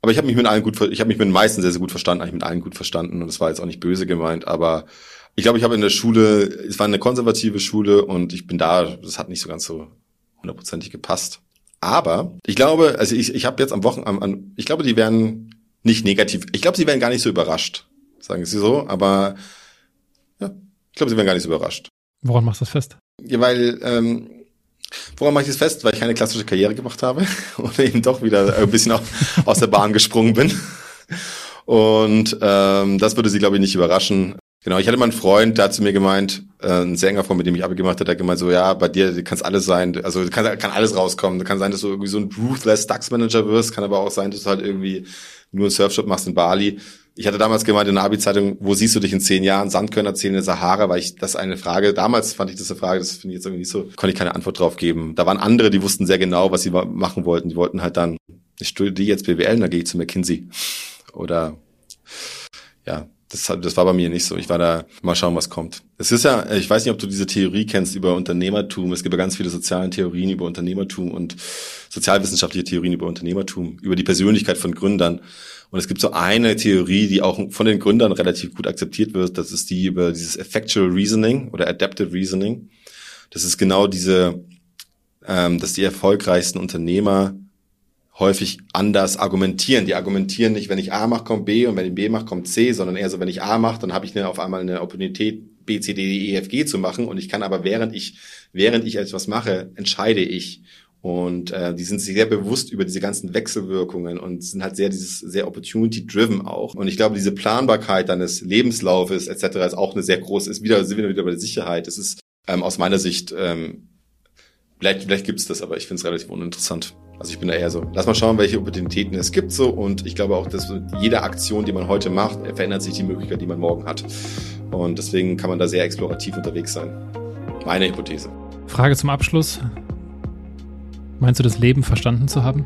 aber ich habe mich mit allen gut, ich habe mich mit den meisten sehr sehr gut verstanden, eigentlich mit allen gut verstanden und es war jetzt auch nicht böse gemeint, aber ich glaube, ich habe in der Schule, es war eine konservative Schule und ich bin da, das hat nicht so ganz so hundertprozentig gepasst. Aber ich glaube, also ich, ich habe jetzt am Wochenende, ich glaube, die werden nicht negativ. Ich glaube, sie werden gar nicht so überrascht, sagen sie so. Aber ja, ich glaube, sie werden gar nicht so überrascht. Woran machst du das fest? Ja, weil ähm, Woran mache ich das fest? Weil ich keine klassische Karriere gemacht habe <laughs> und eben doch wieder ein bisschen aus der Bahn gesprungen bin. Und ähm, das würde sie, glaube ich, nicht überraschen. Genau, ich hatte mal einen Freund, der hat zu mir gemeint, äh, ein Sänger von mit dem ich Abi gemacht hat, der hat gemeint so, ja, bei dir kann alles sein, also kann, kann alles rauskommen. Kann sein, dass du irgendwie so ein ruthless DAX Manager wirst, kann aber auch sein, dass du halt irgendwie nur einen Surfshop machst in Bali. Ich hatte damals gemeint in der Abi-Zeitung, wo siehst du dich in zehn Jahren? Sandkörner zählen in der Sahara, weil ich das eine Frage, damals fand ich das eine Frage, das finde ich jetzt irgendwie nicht so, konnte ich keine Antwort drauf geben. Da waren andere, die wussten sehr genau, was sie machen wollten. Die wollten halt dann, ich studiere jetzt BWL, dann gehe ich zu McKinsey. Oder ja, das, das war bei mir nicht so. Ich war da, mal schauen, was kommt. Es ist ja, ich weiß nicht, ob du diese Theorie kennst über Unternehmertum. Es gibt ja ganz viele soziale Theorien über Unternehmertum und sozialwissenschaftliche Theorien über Unternehmertum, über die Persönlichkeit von Gründern. Und es gibt so eine Theorie, die auch von den Gründern relativ gut akzeptiert wird. Das ist die über dieses Effectual Reasoning oder Adaptive Reasoning. Das ist genau diese, ähm, dass die erfolgreichsten Unternehmer häufig anders argumentieren. Die argumentieren nicht, wenn ich A mache, kommt B und wenn ich B mache, kommt C, sondern eher so, wenn ich A mache, dann habe ich auf einmal eine Opportunität, B, C, D, E, F, G zu machen und ich kann aber während ich, während ich etwas mache, entscheide ich. Und äh, die sind sich sehr bewusst über diese ganzen Wechselwirkungen und sind halt sehr dieses sehr opportunity-driven auch. Und ich glaube, diese Planbarkeit deines Lebenslaufes etc. ist auch eine sehr große, ist wieder, sind wir wieder bei der Sicherheit. Es ist ähm, aus meiner Sicht ähm, Vielleicht, vielleicht gibt's das, aber ich finde es relativ uninteressant. Also ich bin da eher so, lass mal schauen, welche Opportunitäten es gibt so und ich glaube auch, dass jede Aktion, die man heute macht, verändert sich die Möglichkeit, die man morgen hat. Und deswegen kann man da sehr explorativ unterwegs sein. Meine Hypothese. Frage zum Abschluss. Meinst du das Leben verstanden zu haben?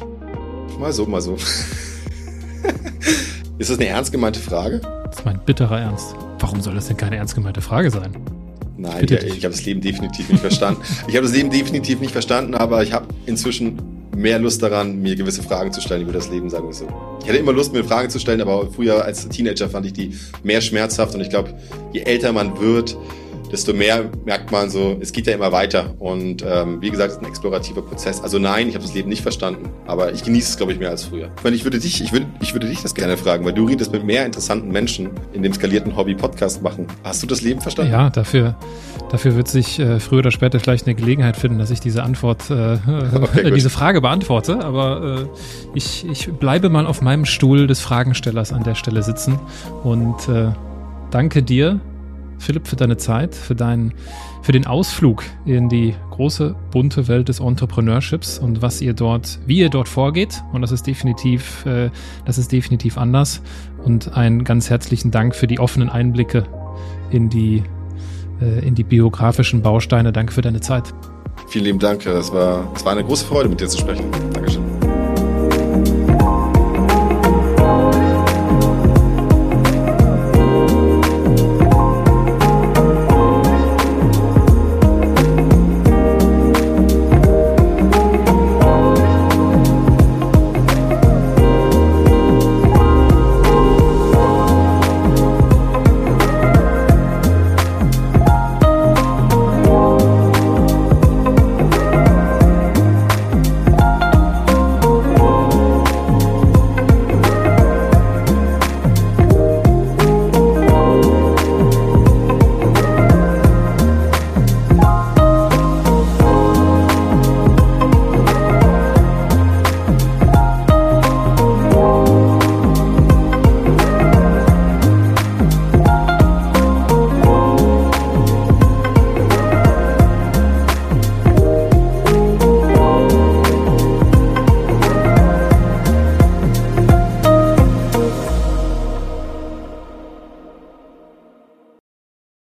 Mal so, mal so. <laughs> ist das eine ernst gemeinte Frage? Das ist mein bitterer Ernst. Warum soll das denn keine ernst gemeinte Frage sein? Nein, ja, ich habe das Leben definitiv nicht verstanden. Ich habe das Leben definitiv nicht verstanden, aber ich habe inzwischen mehr Lust daran, mir gewisse Fragen zu stellen über das Leben, sagen wir so. Ich hatte immer Lust, mir Fragen zu stellen, aber früher als Teenager fand ich die mehr schmerzhaft und ich glaube, je älter man wird, desto mehr merkt man so, es geht ja immer weiter. Und ähm, wie gesagt, es ist ein explorativer Prozess. Also nein, ich habe das Leben nicht verstanden, aber ich genieße es, glaube ich, mehr als früher. Ich meine, ich würde dich, ich würde, ich würde dich das gerne fragen, weil du redest mit mehr interessanten Menschen in dem skalierten Hobby-Podcast machen. Hast du das Leben verstanden? Ja, dafür, dafür wird sich äh, früher oder später vielleicht eine Gelegenheit finden, dass ich diese Antwort, äh, <laughs> okay, diese Frage beantworte. Aber äh, ich, ich bleibe mal auf meinem Stuhl des Fragenstellers an der Stelle sitzen und äh, danke dir Philipp, für deine Zeit, für, deinen, für den Ausflug in die große, bunte Welt des Entrepreneurships und was ihr dort, wie ihr dort vorgeht. Und das ist definitiv, äh, das ist definitiv anders. Und einen ganz herzlichen Dank für die offenen Einblicke in die, äh, in die biografischen Bausteine. Danke für deine Zeit. Vielen lieben Dank. Es war, es war eine große Freude, mit dir zu sprechen. Danke.